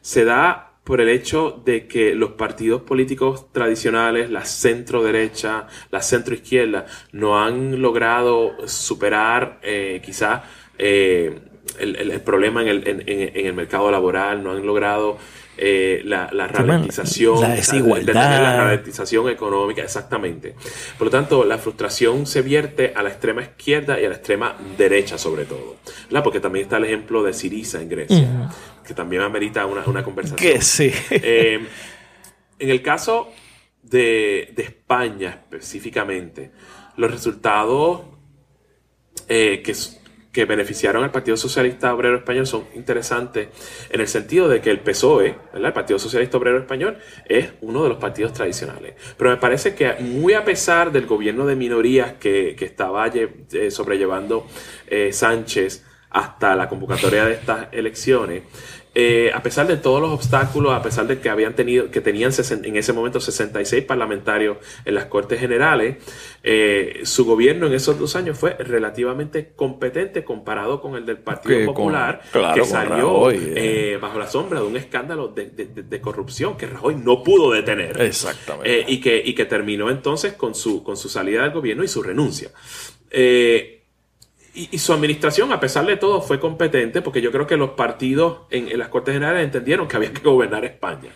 se da por el hecho de que los partidos políticos tradicionales, la centro derecha, la centro izquierda, no han logrado superar eh, quizás eh, el, problema en el, mercado laboral, no han logrado eh, la, la ralentización, la desigualdad. La, ralentización económica, exactamente. Por lo tanto, la frustración se vierte a la extrema izquierda y a la extrema derecha, sobre todo. Porque también está el ejemplo de Siriza en Grecia, que también amerita una, una conversación. Que sí. Eh, en el caso de, de España específicamente, los resultados eh, que que beneficiaron al Partido Socialista Obrero Español son interesantes en el sentido de que el PSOE, el Partido Socialista Obrero Español, es uno de los partidos tradicionales. Pero me parece que muy a pesar del gobierno de minorías que, estaba eh, sobrellevando eh, Sánchez hasta la convocatoria de estas elecciones, eh, a pesar de todos los obstáculos, a pesar de que habían tenido, que tenían en ese momento 66 parlamentarios en las Cortes Generales, eh, su gobierno en esos dos años fue relativamente competente comparado con el del Partido Popular, que salió eh. bajo la sombra de un escándalo de, corrupción que Rajoy no pudo detener. Exactamente. y, que, y que terminó entonces con su, con su salida del gobierno y su renuncia y, su administración, a pesar de todo, fue competente porque yo creo que los partidos en, las Cortes Generales entendieron que había que gobernar España.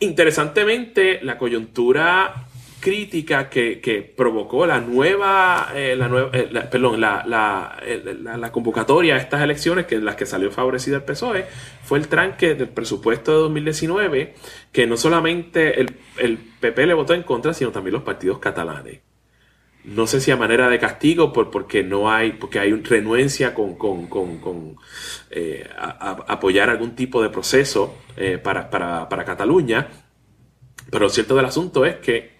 Interesantemente, la coyuntura crítica que, provocó la nueva, eh, la nueva eh, perdón, la, la, convocatoria a estas elecciones, que en las que salió favorecida el PSOE, fue el tranque del presupuesto de 2019, que no solamente el, el PP le votó en contra, sino también los partidos catalanes no sé si a manera de castigo, por, porque no hay, porque hay renuencia con, con, eh, apoyar algún tipo de proceso eh, para, Cataluña. Pero lo cierto del asunto es que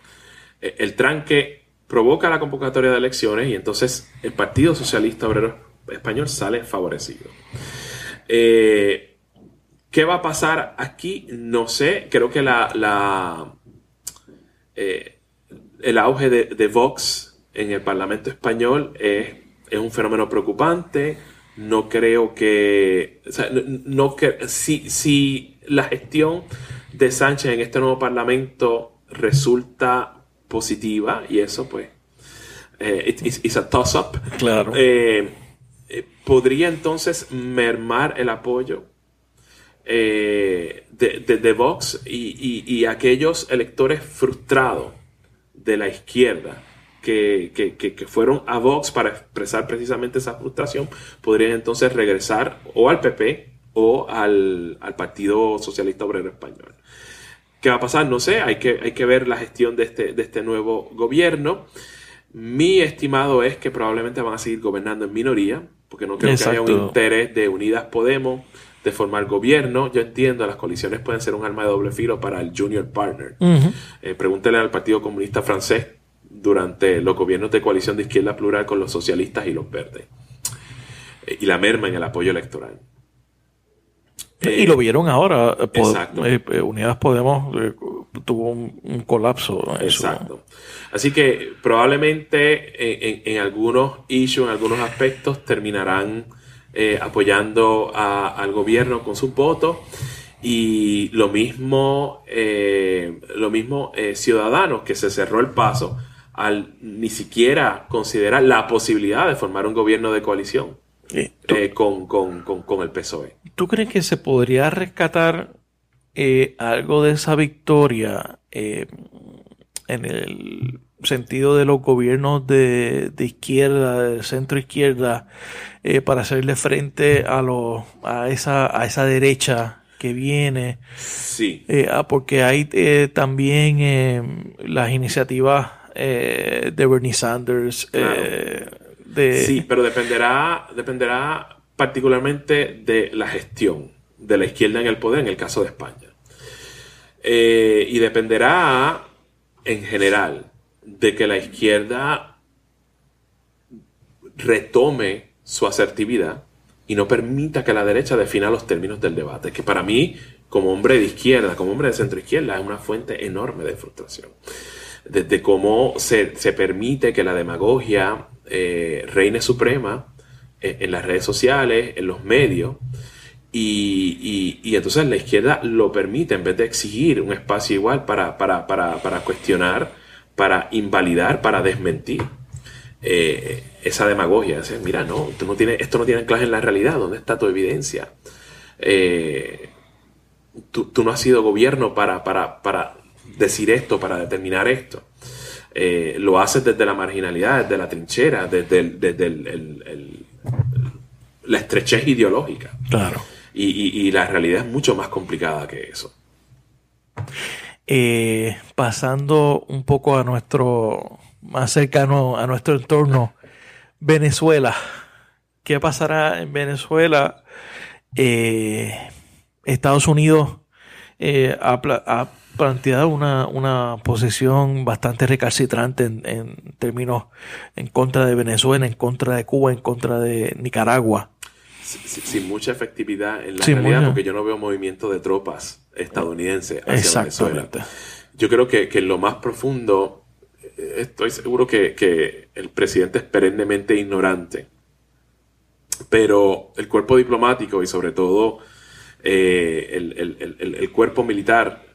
eh, el tranque provoca la convocatoria de elecciones y entonces el Partido Socialista Obrero Español sale favorecido. ¿Qué va a pasar aquí? No sé. Creo que la, la el auge de Vox en el Parlamento español es, es un fenómeno preocupante. No creo que, no, que si, si la gestión de Sánchez en este nuevo Parlamento resulta positiva, y eso pues, eh, it's, a toss-up, claro. Eh, eh, podría entonces mermar el apoyo de, de, Vox y, y, aquellos electores frustrados de la izquierda que, fueron a Vox para expresar precisamente esa frustración, podrían entonces regresar o al PP o al, Partido Socialista Obrero Español. ¿Qué va a pasar? No sé, hay que, hay que ver la gestión de este, de este nuevo gobierno. Mi estimado es que probablemente van a seguir gobernando en minoría, porque no creo que haya un interés de Unidas Podemos de formar gobierno. Yo entiendo, las coaliciones pueden ser un arma de doble filo para el junior partner. Eh, pregúntele al Partido Comunista Francés durante los gobiernos de coalición de izquierda plural con los socialistas y los verdes. Eh, y la merma en el apoyo electoral. y lo vieron ahora. Eh, exacto. Eh, Unidas Podemos tuvo un, colapso. Exacto. Así que probablemente en, algunos issues, en algunos aspectos, terminarán apoyando al gobierno con sus votos. Y lo mismo, lo mismo Ciudadanos, que se cerró el paso al ni siquiera considerar la posibilidad de formar un gobierno de coalición eh, con, el PSOE. ¿Tú crees que se podría rescatar eh, algo de esa victoria eh, en el sentido de los gobiernos de, izquierda, de centro izquierda, para hacerle frente a, lo, a, esa, a esa derecha que viene? Sí. Ah, porque hay también las iniciativas eh, de Bernie Sanders. Eh, de... Sí, pero dependerá, dependerá particularmente de la gestión de la izquierda en el poder en el caso de España. Eh, y dependerá en general de que la izquierda retome su asertividad y no permita que la derecha defina los términos del debate, que para mí, como hombre de izquierda, como hombre de centro izquierda, es una fuente enorme de frustración. Desde cómo se, permite que la demagogia eh, reine suprema eh, en, las redes sociales, en los medios, y, entonces la izquierda lo permite en vez de exigir un espacio igual para, para, para cuestionar, para invalidar, para desmentir. Eh, esa demagogia. mira, no, tú no tienes, esto no tiene anclaje en la realidad. ¿Dónde está tu evidencia? Eh, tú, no has sido gobierno para, para, decir esto, para determinar esto. Eh, lo haces desde la marginalidad, desde la trinchera, desde, el, la estrechez ideológica. Claro. Y, la realidad es mucho más complicada que eso. pasando un poco a nuestro más cercano a nuestro entorno, Venezuela. ¿Qué pasará en Venezuela? Eh, Estados Unidos eh, ha, planteado una, posición bastante recalcitrante en, términos en contra de Venezuela, en contra de Cuba, en contra de Nicaragua. Sin, mucha efectividad en la realidad, porque yo no veo movimiento de tropas estadounidenses hacia Venezuela. Yo creo que, que en lo más profundo estoy seguro que, el presidente es perennemente ignorante. Pero el cuerpo diplomático y sobre todo eh, el, cuerpo militar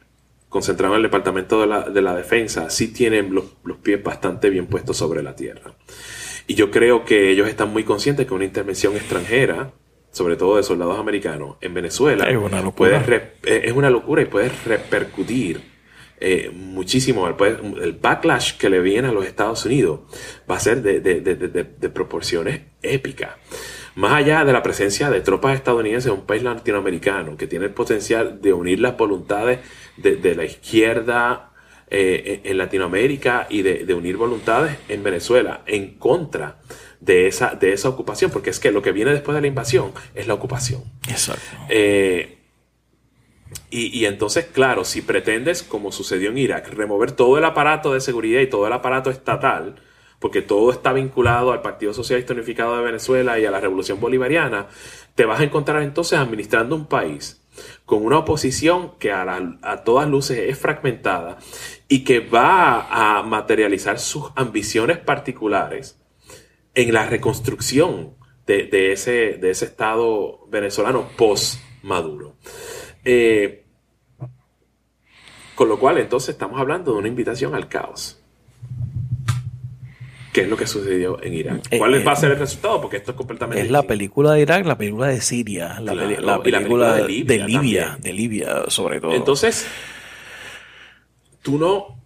concentrado en el Departamento de la, Defensa sí tienen los, pies bastante bien puestos sobre la tierra. Y yo creo que ellos están muy conscientes que una intervención extranjera, sobre todo de soldados americanos, en Venezuela, es una locura, es una locura y puede repercutir eh, muchísimo. El, backlash que le viene a los Estados Unidos va a ser de, proporciones épicas. Más allá de la presencia de tropas estadounidenses en un país latinoamericano que tiene el potencial de unir las voluntades de, la izquierda eh, en Latinoamérica y de, unir voluntades en Venezuela en contra de esa, de esa ocupación, porque es que lo que viene después de la invasión es la ocupación. Exacto. Eh, y, entonces, claro, si pretendes, como sucedió en Irak, remover todo el aparato de seguridad y todo el aparato estatal, porque todo está vinculado al Partido Socialista Unificado de Venezuela y a la Revolución Bolivariana, te vas a encontrar entonces administrando un país con una oposición que a, todas luces es fragmentada y que va a materializar sus ambiciones particulares en la reconstrucción de, ese, de ese Estado venezolano post-Maduro. Eh, con lo cual, entonces, estamos hablando de una invitación al caos. ¿Qué es lo que sucedió en Irak? Eh, ¿Cuál va a eh, ser el resultado? Porque esto es completamente. Es la película de Irak, la película de Siria, la, película, de Libia, de Libia, sobre todo. Entonces, tú no.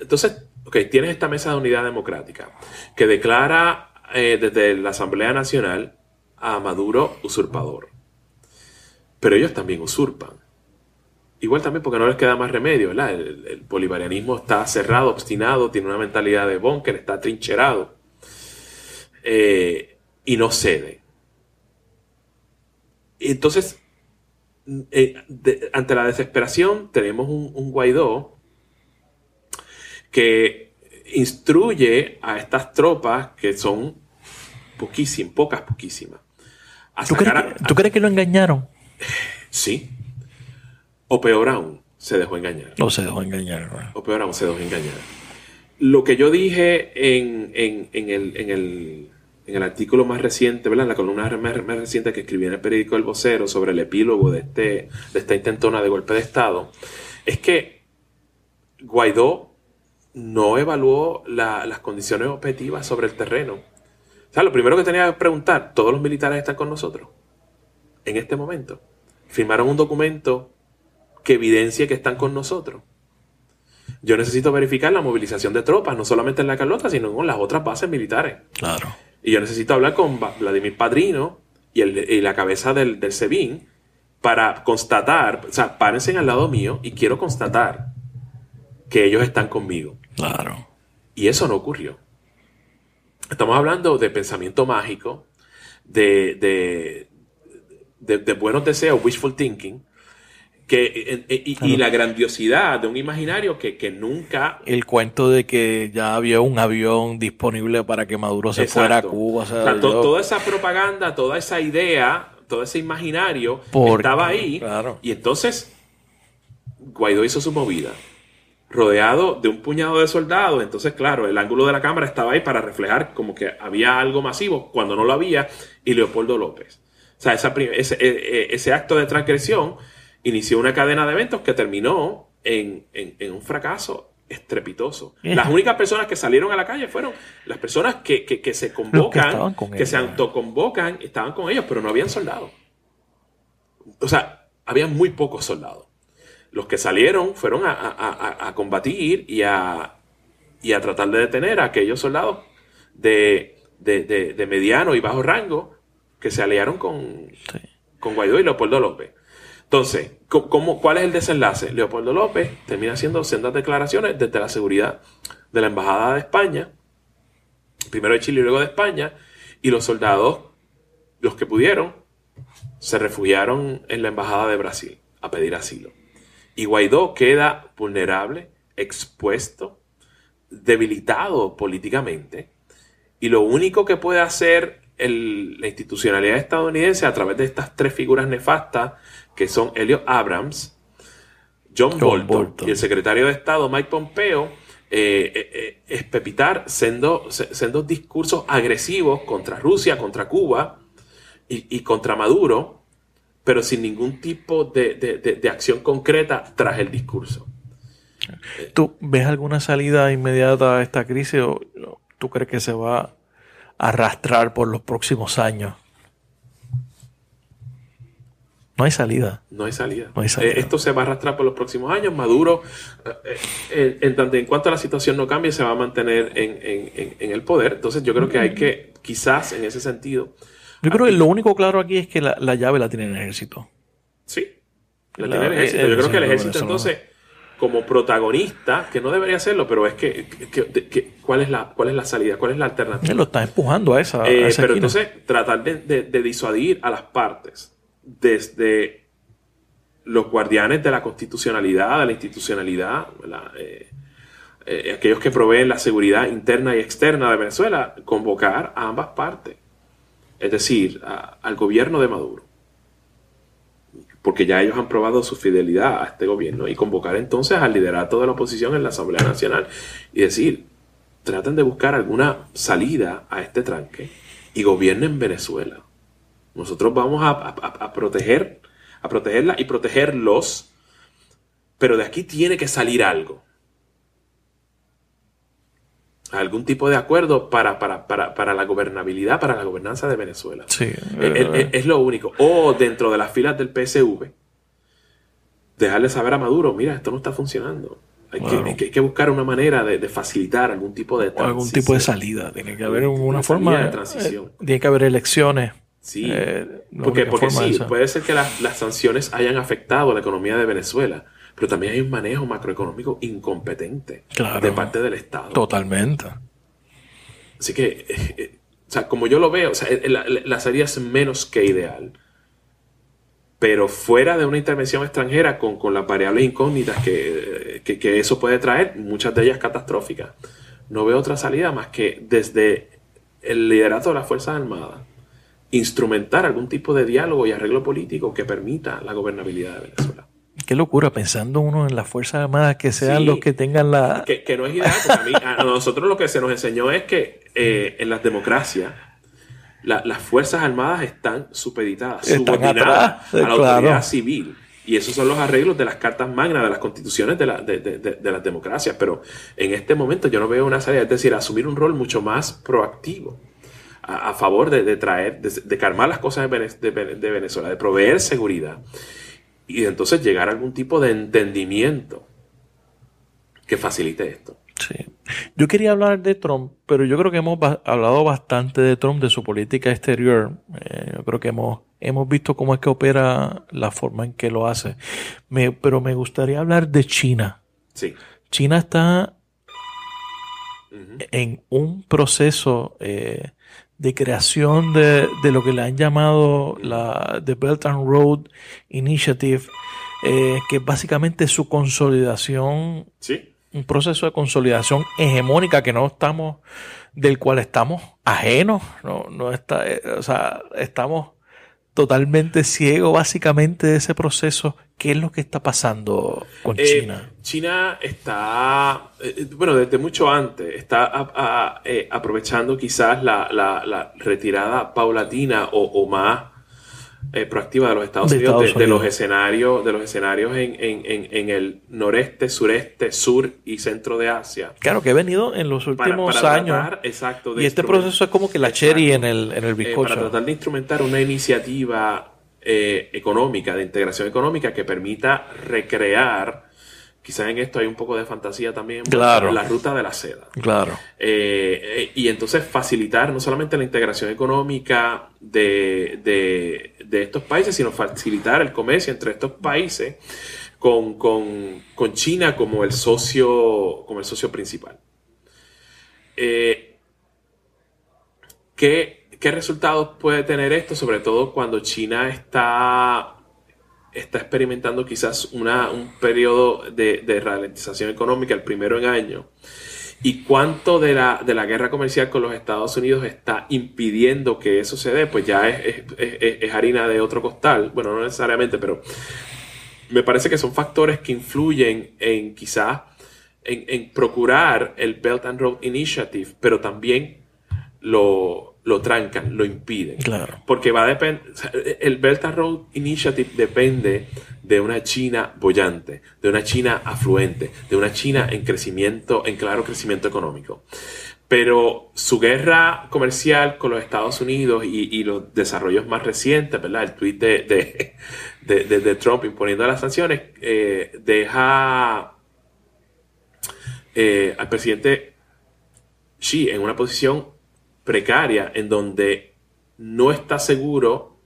Entonces, ok, tienes esta mesa de unidad democrática que declara desde la Asamblea Nacional a Maduro usurpador. Pero ellos también usurpan. Igual también porque no les queda más remedio, ¿verdad? El, bolivarianismo está cerrado, obstinado, tiene una mentalidad de búnker, está trincherado eh, y no cede. Entonces, eh, ante la desesperación, tenemos un, Guaidó que instruye a estas tropas, que son poquísimas, pocas, poquísimas. ¿Tú, crees que lo engañaron? Sí. O peor aún, se dejó engañar. O se dejó engañar. O peor aún, se dejó engañar. Lo que yo dije en, el, artículo más reciente, ¿verdad? En la columna más, reciente que escribí en el periódico El Vocero sobre el epílogo de, este, de esta intentona de golpe de Estado, es que Guaidó no evaluó las condiciones objetivas sobre el terreno. O sea, lo primero que tenía que preguntar, ¿todos los militares están con nosotros? En este momento firmaron un documento que evidencia que están con nosotros. Yo necesito verificar la movilización de tropas, no solamente en la Carlota, sino en las otras bases militares. Claro. Y yo necesito hablar con Vladimir Padrino y, la cabeza del, del SEBIN para constatar, o sea, párense al lado mío y quiero constatar que ellos están conmigo. Claro. Y eso no ocurrió. Estamos hablando de pensamiento mágico, de, de buenos deseos, wishful thinking, Que, y, la grandiosidad de un imaginario que, que, nunca... El cuento de que ya había un avión disponible para que Maduro se fuera a Cuba. Toda esa propaganda, toda esa idea, todo ese imaginario estaba ahí. Y entonces Guaidó hizo su movida rodeado de un puñado de soldados. Entonces, claro, el ángulo de la cámara estaba ahí para reflejar como que había algo masivo cuando no lo había, y Leopoldo López. O sea, esa, ese, e, e, ese, acto de transgresión inició una cadena de eventos que terminó en, en, un fracaso estrepitoso. Las únicas personas que salieron a la calle fueron las personas que, que, se convocan, que, se autoconvocan, estaban con ellos, pero no habían soldados. O sea, había muy pocos soldados los que salieron fueron a, combatir y a, y a tratar de detener a aquellos soldados de, mediano y bajo rango que se aliaron con, con Guaidó y Leopoldo López. Entonces, ¿cómo, ¿cuál es el desenlace? Leopoldo López termina haciendo sendas declaraciones desde la seguridad de la Embajada de España, primero de Chile y luego de España, y los soldados, los que pudieron, se refugiaron en la Embajada de Brasil a pedir asilo. Y Guaidó queda vulnerable, expuesto, debilitado políticamente. Y lo único que puede hacer la institucionalidad estadounidense a través de estas tres figuras nefastas, que son Elliot Abrams, John, Bolton, y el secretario de Estado Mike Pompeo, eh, eh, eh, es pepitar siendo, discursos agresivos contra Rusia, contra Cuba y contra Maduro, pero sin ningún tipo de, acción concreta tras el discurso. ¿Tú ves alguna salida inmediata a esta crisis o tú crees que se va a arrastrar por los próximos años? No hay salida. No hay salida. Eh, esto se va a arrastrar por los próximos años. Maduro, eh, eh, en tanto en cuanto la situación no cambie, se va a mantener en, en el poder. Entonces yo creo que hay que, quizás en ese sentido, yo creo que lo único claro aquí es que la, llave la tiene el ejército. Sí, la, tiene el ejército. Yo creo que el ejército entonces, como protagonista, que no debería hacerlo, pero es que, ¿cuál, es la, ¿cuál es la salida? ¿Cuál es la alternativa? Él lo está empujando a esa. Eh, pero entonces, tratar de, disuadir a las partes desde los guardianes de la constitucionalidad, de la institucionalidad, eh, eh, aquellos que proveen la seguridad interna y externa de Venezuela, convocar a ambas partes es decir, al gobierno de Maduro, porque ya ellos han probado su fidelidad a este gobierno, y convocar entonces al liderato de la oposición en la Asamblea Nacional y decir, traten de buscar alguna salida a este tranque y gobiernen Venezuela. Nosotros vamos a, proteger, a protegerla y protegerlos, pero de aquí tiene que salir algo algún tipo de acuerdo para, para, la gobernabilidad, para la gobernanza de Venezuela. Sí, eh, eh, eh, es, lo único. O dentro de las filas del PSV, dejarle saber a Maduro, mira, esto no está funcionando. Hay, que, buscar una manera de, facilitar algún tipo de transición. algún tipo de salida. Tiene que haber una, forma de transición. tiene que haber elecciones. Sí, porque, porque sí, puede ser que las, las sanciones hayan afectado la economía de Venezuela pero también hay un manejo macroeconómico incompetente de parte del Estado. Totalmente. Así que, eh, eh, o sea, como yo lo veo, o sea, eh, la, salida es menos que ideal. Pero fuera de una intervención extranjera con, con las variables incógnitas que, que, eso puede traer, muchas de ellas catastróficas, no veo otra salida más que desde el liderato de las Fuerzas Armadas, instrumentar algún tipo de diálogo y arreglo político que permita la gobernabilidad de Venezuela. Qué locura, pensando uno en las Fuerzas Armadas que sean los que tengan la... Que, no es ideal, a, nosotros lo que se nos enseñó es que eh, en las democracias las Fuerzas Armadas están supeditadas, subordinadas a la autoridad civil. Y esos son los arreglos de las cartas magnas, de las constituciones de, las democracias. Pero en este momento yo no veo una salida, es decir, asumir un rol mucho más proactivo a, favor de, traer, de, calmar las cosas de Venezuela, de proveer seguridad y entonces llegar a algún tipo de entendimiento que facilite esto. Sí. Yo quería hablar de Trump, pero yo creo que hemos hablado bastante de Trump, de su política exterior. Eh, yo creo que hemos, hemos visto cómo es que opera la forma en que lo hace. pero me gustaría hablar de China. Sí. China está en un proceso eh, de creación de, de, lo que le han llamado la The Belt and Road Initiative, eh, que es básicamente su consolidación, Sí. un proceso de consolidación hegemónica que no estamos, del cual estamos ajenos, no, no está, eh, o sea, estamos totalmente ciegos básicamente de ese proceso. ¿Qué es lo que está pasando con Eh, China? China está, eh, bueno, desde mucho antes, está a- a- eh, aprovechando quizás la, la- la retirada paulatina o, o más eh, proactiva de los Estados De Unidos, de, los escenarios, de los escenarios en, en- en- en el noreste, sureste, sur y centro de Asia. Claro que he venido en los Para, últimos para años. tratar, exacto, de Y este proceso es como que la Exacto. cherry en el, en el eh, bizcocho. para tratar de instrumentar una iniciativa eh, económica, de integración económica que permita recrear, quizás en esto hay un poco de fantasía también, Claro. la ruta de la seda. Claro. Eh, eh, y entonces facilitar no solamente la integración económica de, de- de estos países, sino facilitar el comercio entre estos países con, con- con China como el socio, como el socio principal. Eh, ¿qué, resultados puede tener esto? Sobre todo cuando China está, está experimentando quizás una, un periodo de, de ralentización económica, el primero en años. ¿Y cuánto de la, de la guerra comercial con los Estados Unidos está impidiendo que eso se dé? Pues ya es, es- es- es harina de otro costal. Bueno, no necesariamente, pero me parece que son factores que influyen en quizás en, en procurar el Belt and Road Initiative, pero también lo, lo trancan, lo impiden. Claro. Porque va a depender, el Belt and Road Initiative depende de una China bollante, de una China afluente, de una China en crecimiento, en claro crecimiento económico. Pero su guerra comercial con los Estados Unidos y, y los desarrollos más recientes, ¿verdad? El tweet de, de, de- de- de Trump imponiendo las sanciones, eh, deja eh, al presidente Xi en una posición precaria en donde no está seguro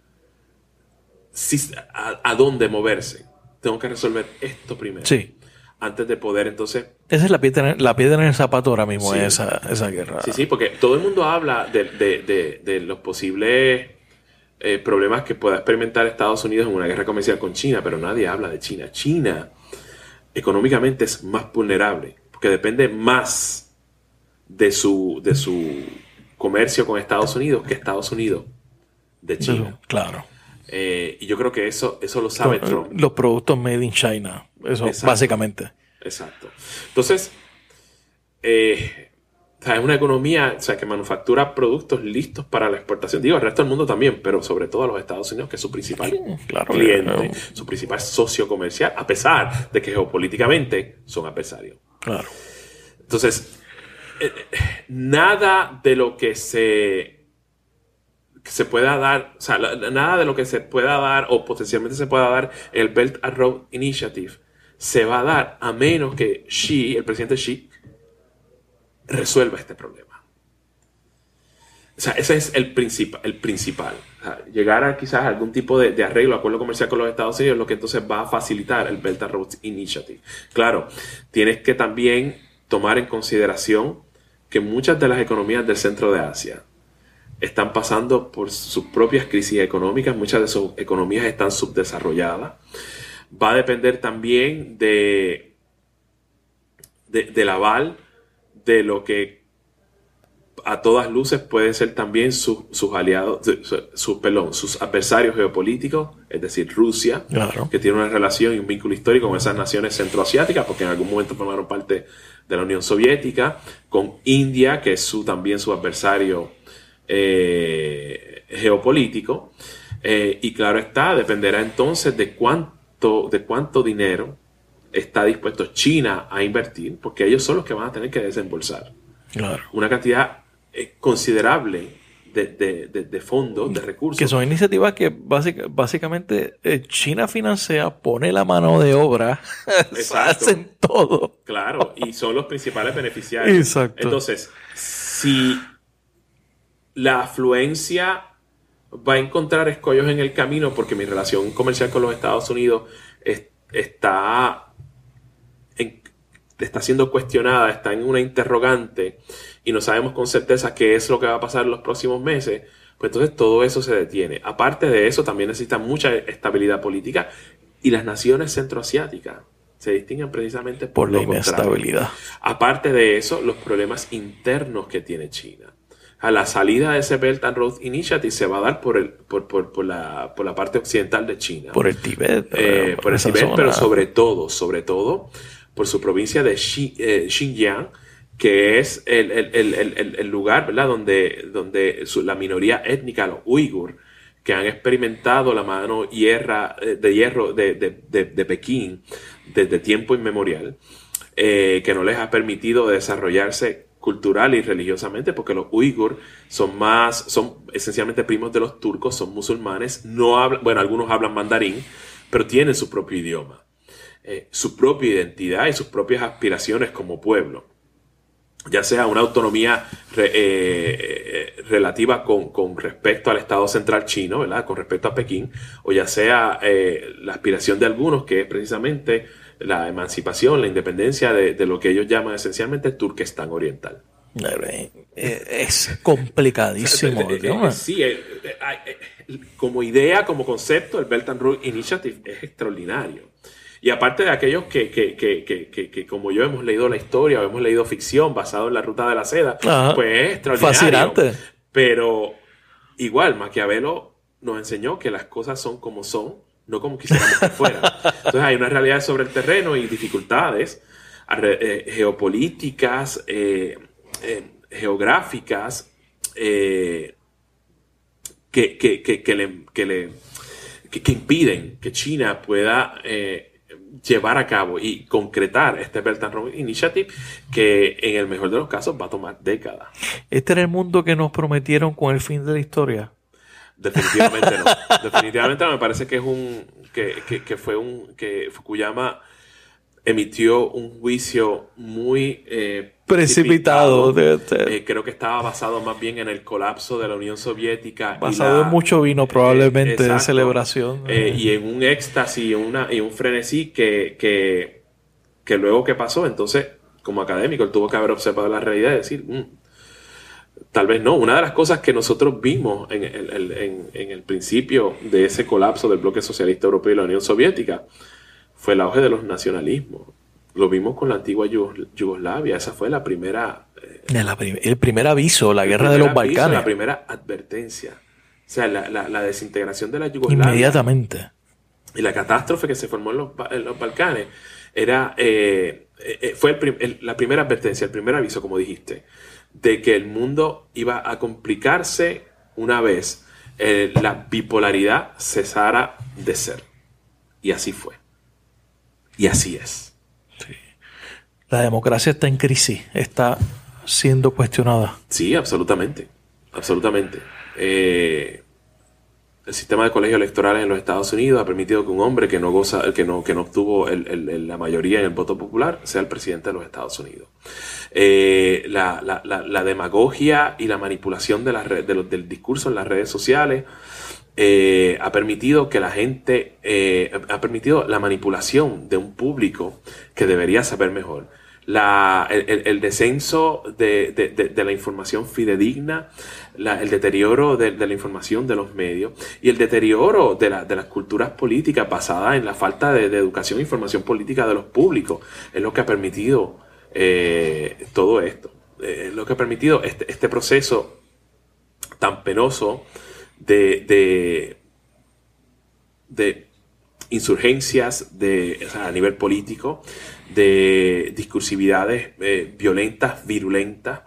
si, a, a dónde moverse. Tengo que resolver esto primero. Sí. Antes de poder entonces Esa es la piedra, la piedra en el zapato ahora mismo, Sí. esa, esa guerra. Sí, sí, porque todo el mundo habla de, de- de- de los posibles eh, problemas que pueda experimentar Estados Unidos en una guerra comercial con China, pero nadie habla de China. China económicamente es más vulnerable, porque depende más de su, de su comercio con Estados Unidos que Estados Unidos de China. Claro. Eh, y yo creo que eso, eso lo sabe Trump. Los productos made in China. Eso, Exacto. básicamente. Exacto. Entonces, eh, es una economía o sea, que manufactura productos listos para la exportación. Digo, al resto del mundo también, pero sobre todo a los Estados Unidos, que es su principal Claro. cliente, eh, su principal socio comercial, a pesar de que geopolíticamente son adversarios. Claro. Entonces, nada de lo que se se pueda dar, o sea, nada de lo que se pueda dar o potencialmente se pueda dar el Belt and Road Initiative se va a dar a menos que Xi, el presidente Xi, resuelva este problema. O sea, ese es el, princip- el principal. Llegar a quizás algún tipo de, de arreglo, acuerdo comercial con los Estados Unidos, lo que entonces va a facilitar el Belt and Road Initiative. Claro, tienes que también tomar en consideración que muchas de las economías del centro de Asia están pasando por sus propias crisis económicas, muchas de sus economías están subdesarrolladas. Va a depender también de, de- del aval de lo que a todas luces pueden ser también sus, sus aliados, su- sus, perdón, sus adversarios geopolíticos, es decir, Rusia, Claro. que tiene una relación y un vínculo histórico con esas naciones centroasiáticas, porque en algún momento formaron parte de la Unión Soviética, con India, que es su, también su adversario eh, geopolítico, eh, y claro está, dependerá entonces de cuánto, de cuánto dinero está dispuesto China a invertir, porque ellos son los que van a tener que desembolsar Claro. una cantidad considerable de, de- de- de fondos, de recursos. Que son iniciativas que básica- básicamente eh, China financia, pone la mano de obra, *laughs* hacen todo. Claro, y son los principales beneficiarios. Exacto. Entonces, si la afluencia va a encontrar escollos en el camino porque mi relación comercial con los Estados Unidos es- está, en- está siendo cuestionada, está en una interrogante y no sabemos con certeza qué es lo que va a pasar en los próximos meses, pues entonces todo eso se detiene. Aparte de eso, también necesita mucha estabilidad política Y las naciones centroasiáticas se distinguen precisamente por, la inestabilidad. Aparte de eso, los problemas internos que tiene China. A la salida de ese Belt and Road Initiative se va a dar por, el, por, por, por la, por la parte occidental de China. Por el Tíbet. Eh, por el Tíbet, pero sobre todo, sobre todo, por su provincia de eh, Xinjiang, que es el, el, el, el, lugar ¿verdad? donde, donde la minoría étnica, los uigur, que han experimentado la mano eh, de hierro de, de, de, Pekín desde tiempo inmemorial, eh, que no les ha permitido desarrollarse cultural y religiosamente, porque los uigur son más, son esencialmente primos de los turcos, son musulmanes, no hablan, bueno, algunos hablan mandarín, pero tienen su propio idioma, eh, su propia identidad y sus propias aspiraciones como pueblo ya sea una autonomía eh, eh, relativa con, respecto al Estado central chino, ¿verdad? con respecto a Pekín, o ya sea eh, la aspiración de algunos, que es precisamente la emancipación, la independencia de, lo que ellos llaman esencialmente Turquestán Oriental. Es complicadísimo. *laughs* sí, como idea, como concepto, el Belt and Road Initiative es extraordinario. Y aparte de aquellos que, que, que, que, como yo hemos leído la historia o hemos leído ficción basado en la ruta de la seda, pues es extraordinario. Fascinante. Pero igual, Maquiavelo nos enseñó que las cosas son como son, no como quisiéramos que fueran. *laughs* Entonces hay unas realidades sobre el terreno y dificultades eh, geopolíticas, eh, eh, geográficas, que, que, que, le, que, le, que, impiden que China pueda llevar a cabo y concretar este Belt and Road Initiative que en el mejor de los casos va a tomar décadas. ¿Este era el mundo que nos prometieron con el fin de la historia? Definitivamente no. *laughs* Definitivamente no. Me parece que es un que, que, que fue un que Fukuyama emitió un juicio muy eh, precipitado. Eh, creo que estaba basado más bien en el colapso de la Unión Soviética. Basado en mucho vino probablemente de celebración. Eh, y en un éxtasis una, y un frenesí que, que, que, luego que pasó, entonces como académico él tuvo que haber observado la realidad y decir, mm, tal vez no. Una de las cosas que nosotros vimos en en, en el principio de ese colapso del bloque socialista europeo y la Unión Soviética, fue el auge de los nacionalismos. Lo vimos con la antigua Yugoslavia, esa fue la primera... Eh, el primer aviso, la guerra de los Balcanes. La primera advertencia. O sea, la, desintegración de la Yugoslavia. Inmediatamente. Y la catástrofe que se formó en los, Balcanes era, eh, eh, fue la primera advertencia, el primer aviso, como dijiste, de que el mundo iba a complicarse una vez la bipolaridad cesara de ser. Y así fue. Y así es. La democracia está en crisis, está siendo cuestionada. Sí, absolutamente. Absolutamente. Eh, el sistema de colegios electorales en los Estados Unidos ha permitido que un hombre que no goza, que no, que no obtuvo la mayoría en el voto popular sea el presidente de los Estados Unidos. Eh, la, demagogia y la manipulación de del discurso en las redes sociales eh, ha permitido que la gente, eh, ha permitido la manipulación de un público que debería saber mejor. La, el, descenso de, la información fidedigna, el deterioro de, la información de los medios y el deterioro de, las culturas políticas basadas en la falta de, educación e información política de los públicos es lo que ha permitido eh, todo esto. Es lo que ha permitido este, este proceso tan penoso de, de, insurgencias de, a nivel político, de discursividades eh, violentas, virulentas,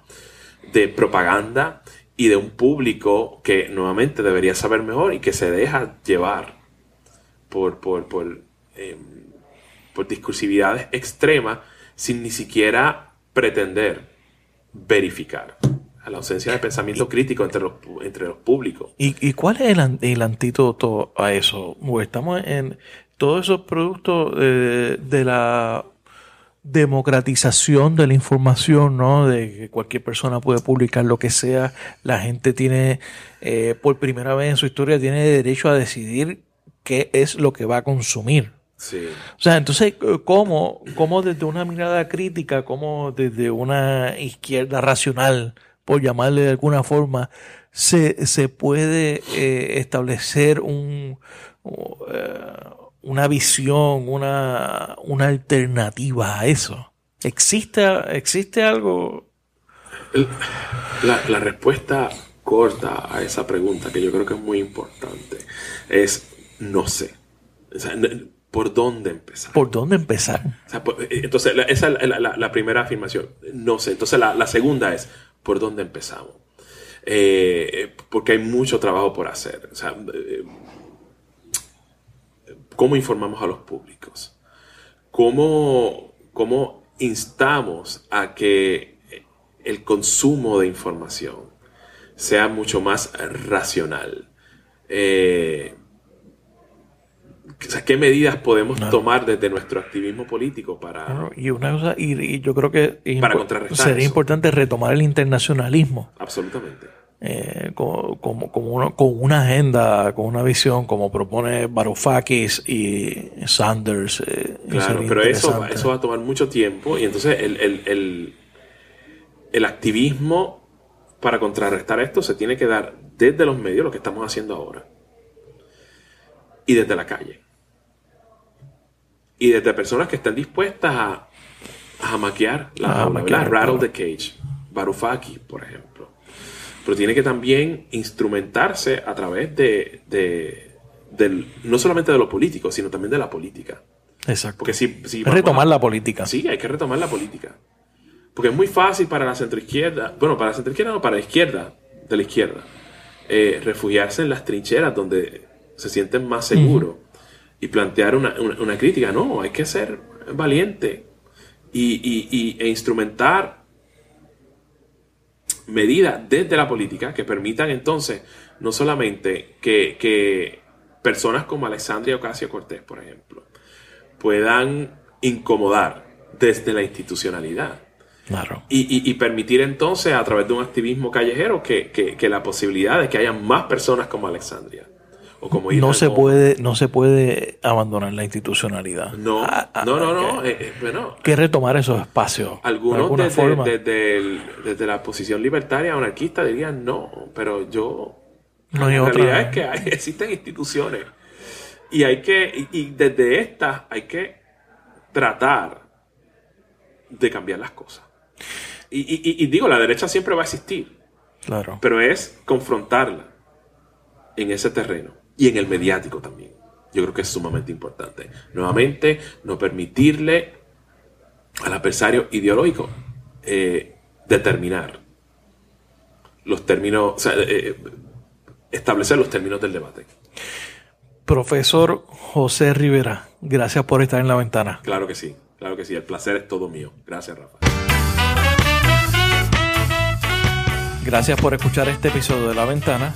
de propaganda y de un público que nuevamente debería saber mejor y que se deja llevar por, por, por, em, por discursividades extremas sin ni siquiera pretender verificar la ausencia de pensamiento crítico entre los, entre los públicos. ¿Y, cuál es el, antídoto a eso? estamos en todos esos productos de, la democratización de la información, ¿no? De que cualquier persona puede publicar lo que sea. La gente tiene, eh, por primera vez en su historia, tiene derecho a decidir qué es lo que va a consumir. Sí. O sea, entonces, ¿cómo, cómo desde una mirada crítica, cómo desde una izquierda racional, por llamarle de alguna forma, se, se puede eh, establecer un, uh, una visión, una, una alternativa a eso? ¿Existe, existe algo? La, la respuesta corta a esa pregunta, que yo creo que es muy importante, es no sé. ¿Por dónde empezar? ¿Por dónde empezar? Eh, entonces, esa es la, primera afirmación. No sé. Entonces, la, segunda es, ¿por dónde empezamos? Eh, porque hay mucho trabajo por hacer. Eh, ¿Cómo informamos a los públicos? ¿Cómo, ¿Cómo instamos a que el consumo de información sea mucho más racional? Eh, ¿qué medidas podemos tomar desde nuestro activismo político para... y una cosa, y, yo creo que sería importante retomar el internacionalismo. Absolutamente. Eh, como, como, con una agenda, con una visión, como propone Varoufakis y Sanders. Eh, claro, pero eso, eso va a tomar mucho tiempo y entonces el, el, el activismo para contrarrestar esto se tiene que dar desde los medios, lo que estamos haciendo ahora, y desde la calle y desde personas que están dispuestas a, a maquiar la Rattle the cage. Varoufakis, por ejemplo. Pero tiene que también instrumentarse a través de, de del, no solamente de lo político, sino también de la política. Exacto. Porque si, si retomar la política. Sí, hay que retomar la política. Porque es muy fácil para la centroizquierda, bueno, para la centroizquierda no, para la izquierda, de la izquierda, eh, refugiarse en las trincheras donde se sienten más seguros y plantear una, crítica. No, hay que ser valiente y, e instrumentar medidas desde la política que permitan entonces no solamente que, personas como Alexandria Ocasio Cortés, por ejemplo, puedan incomodar desde la institucionalidad. Claro. Y, permitir entonces a través de un activismo callejero que, que la posibilidad de que haya más personas como Alexandria no se puede no se puede abandonar la institucionalidad. No ah, ah, no no no eh, eh, bueno. Que retomar esos espacios algunos desde, desde, la posición libertaria anarquista dirían no pero yo no la realidad es que hay, *laughs* existen instituciones. Y hay que y, desde estas hay que tratar de cambiar las cosas. Y, y digo la derecha siempre va a existir claro. pero es confrontarla en ese terreno y en el mediático también. Yo creo que es sumamente importante. Nuevamente, no permitirle al adversario ideológico eh, determinar los términos, o sea, eh, establecer los términos del debate. Profesor José Rivera, gracias por estar en la ventana. Claro que sí, claro que sí. El placer es todo mío. Gracias, Rafa. Gracias por escuchar este episodio de La Ventana.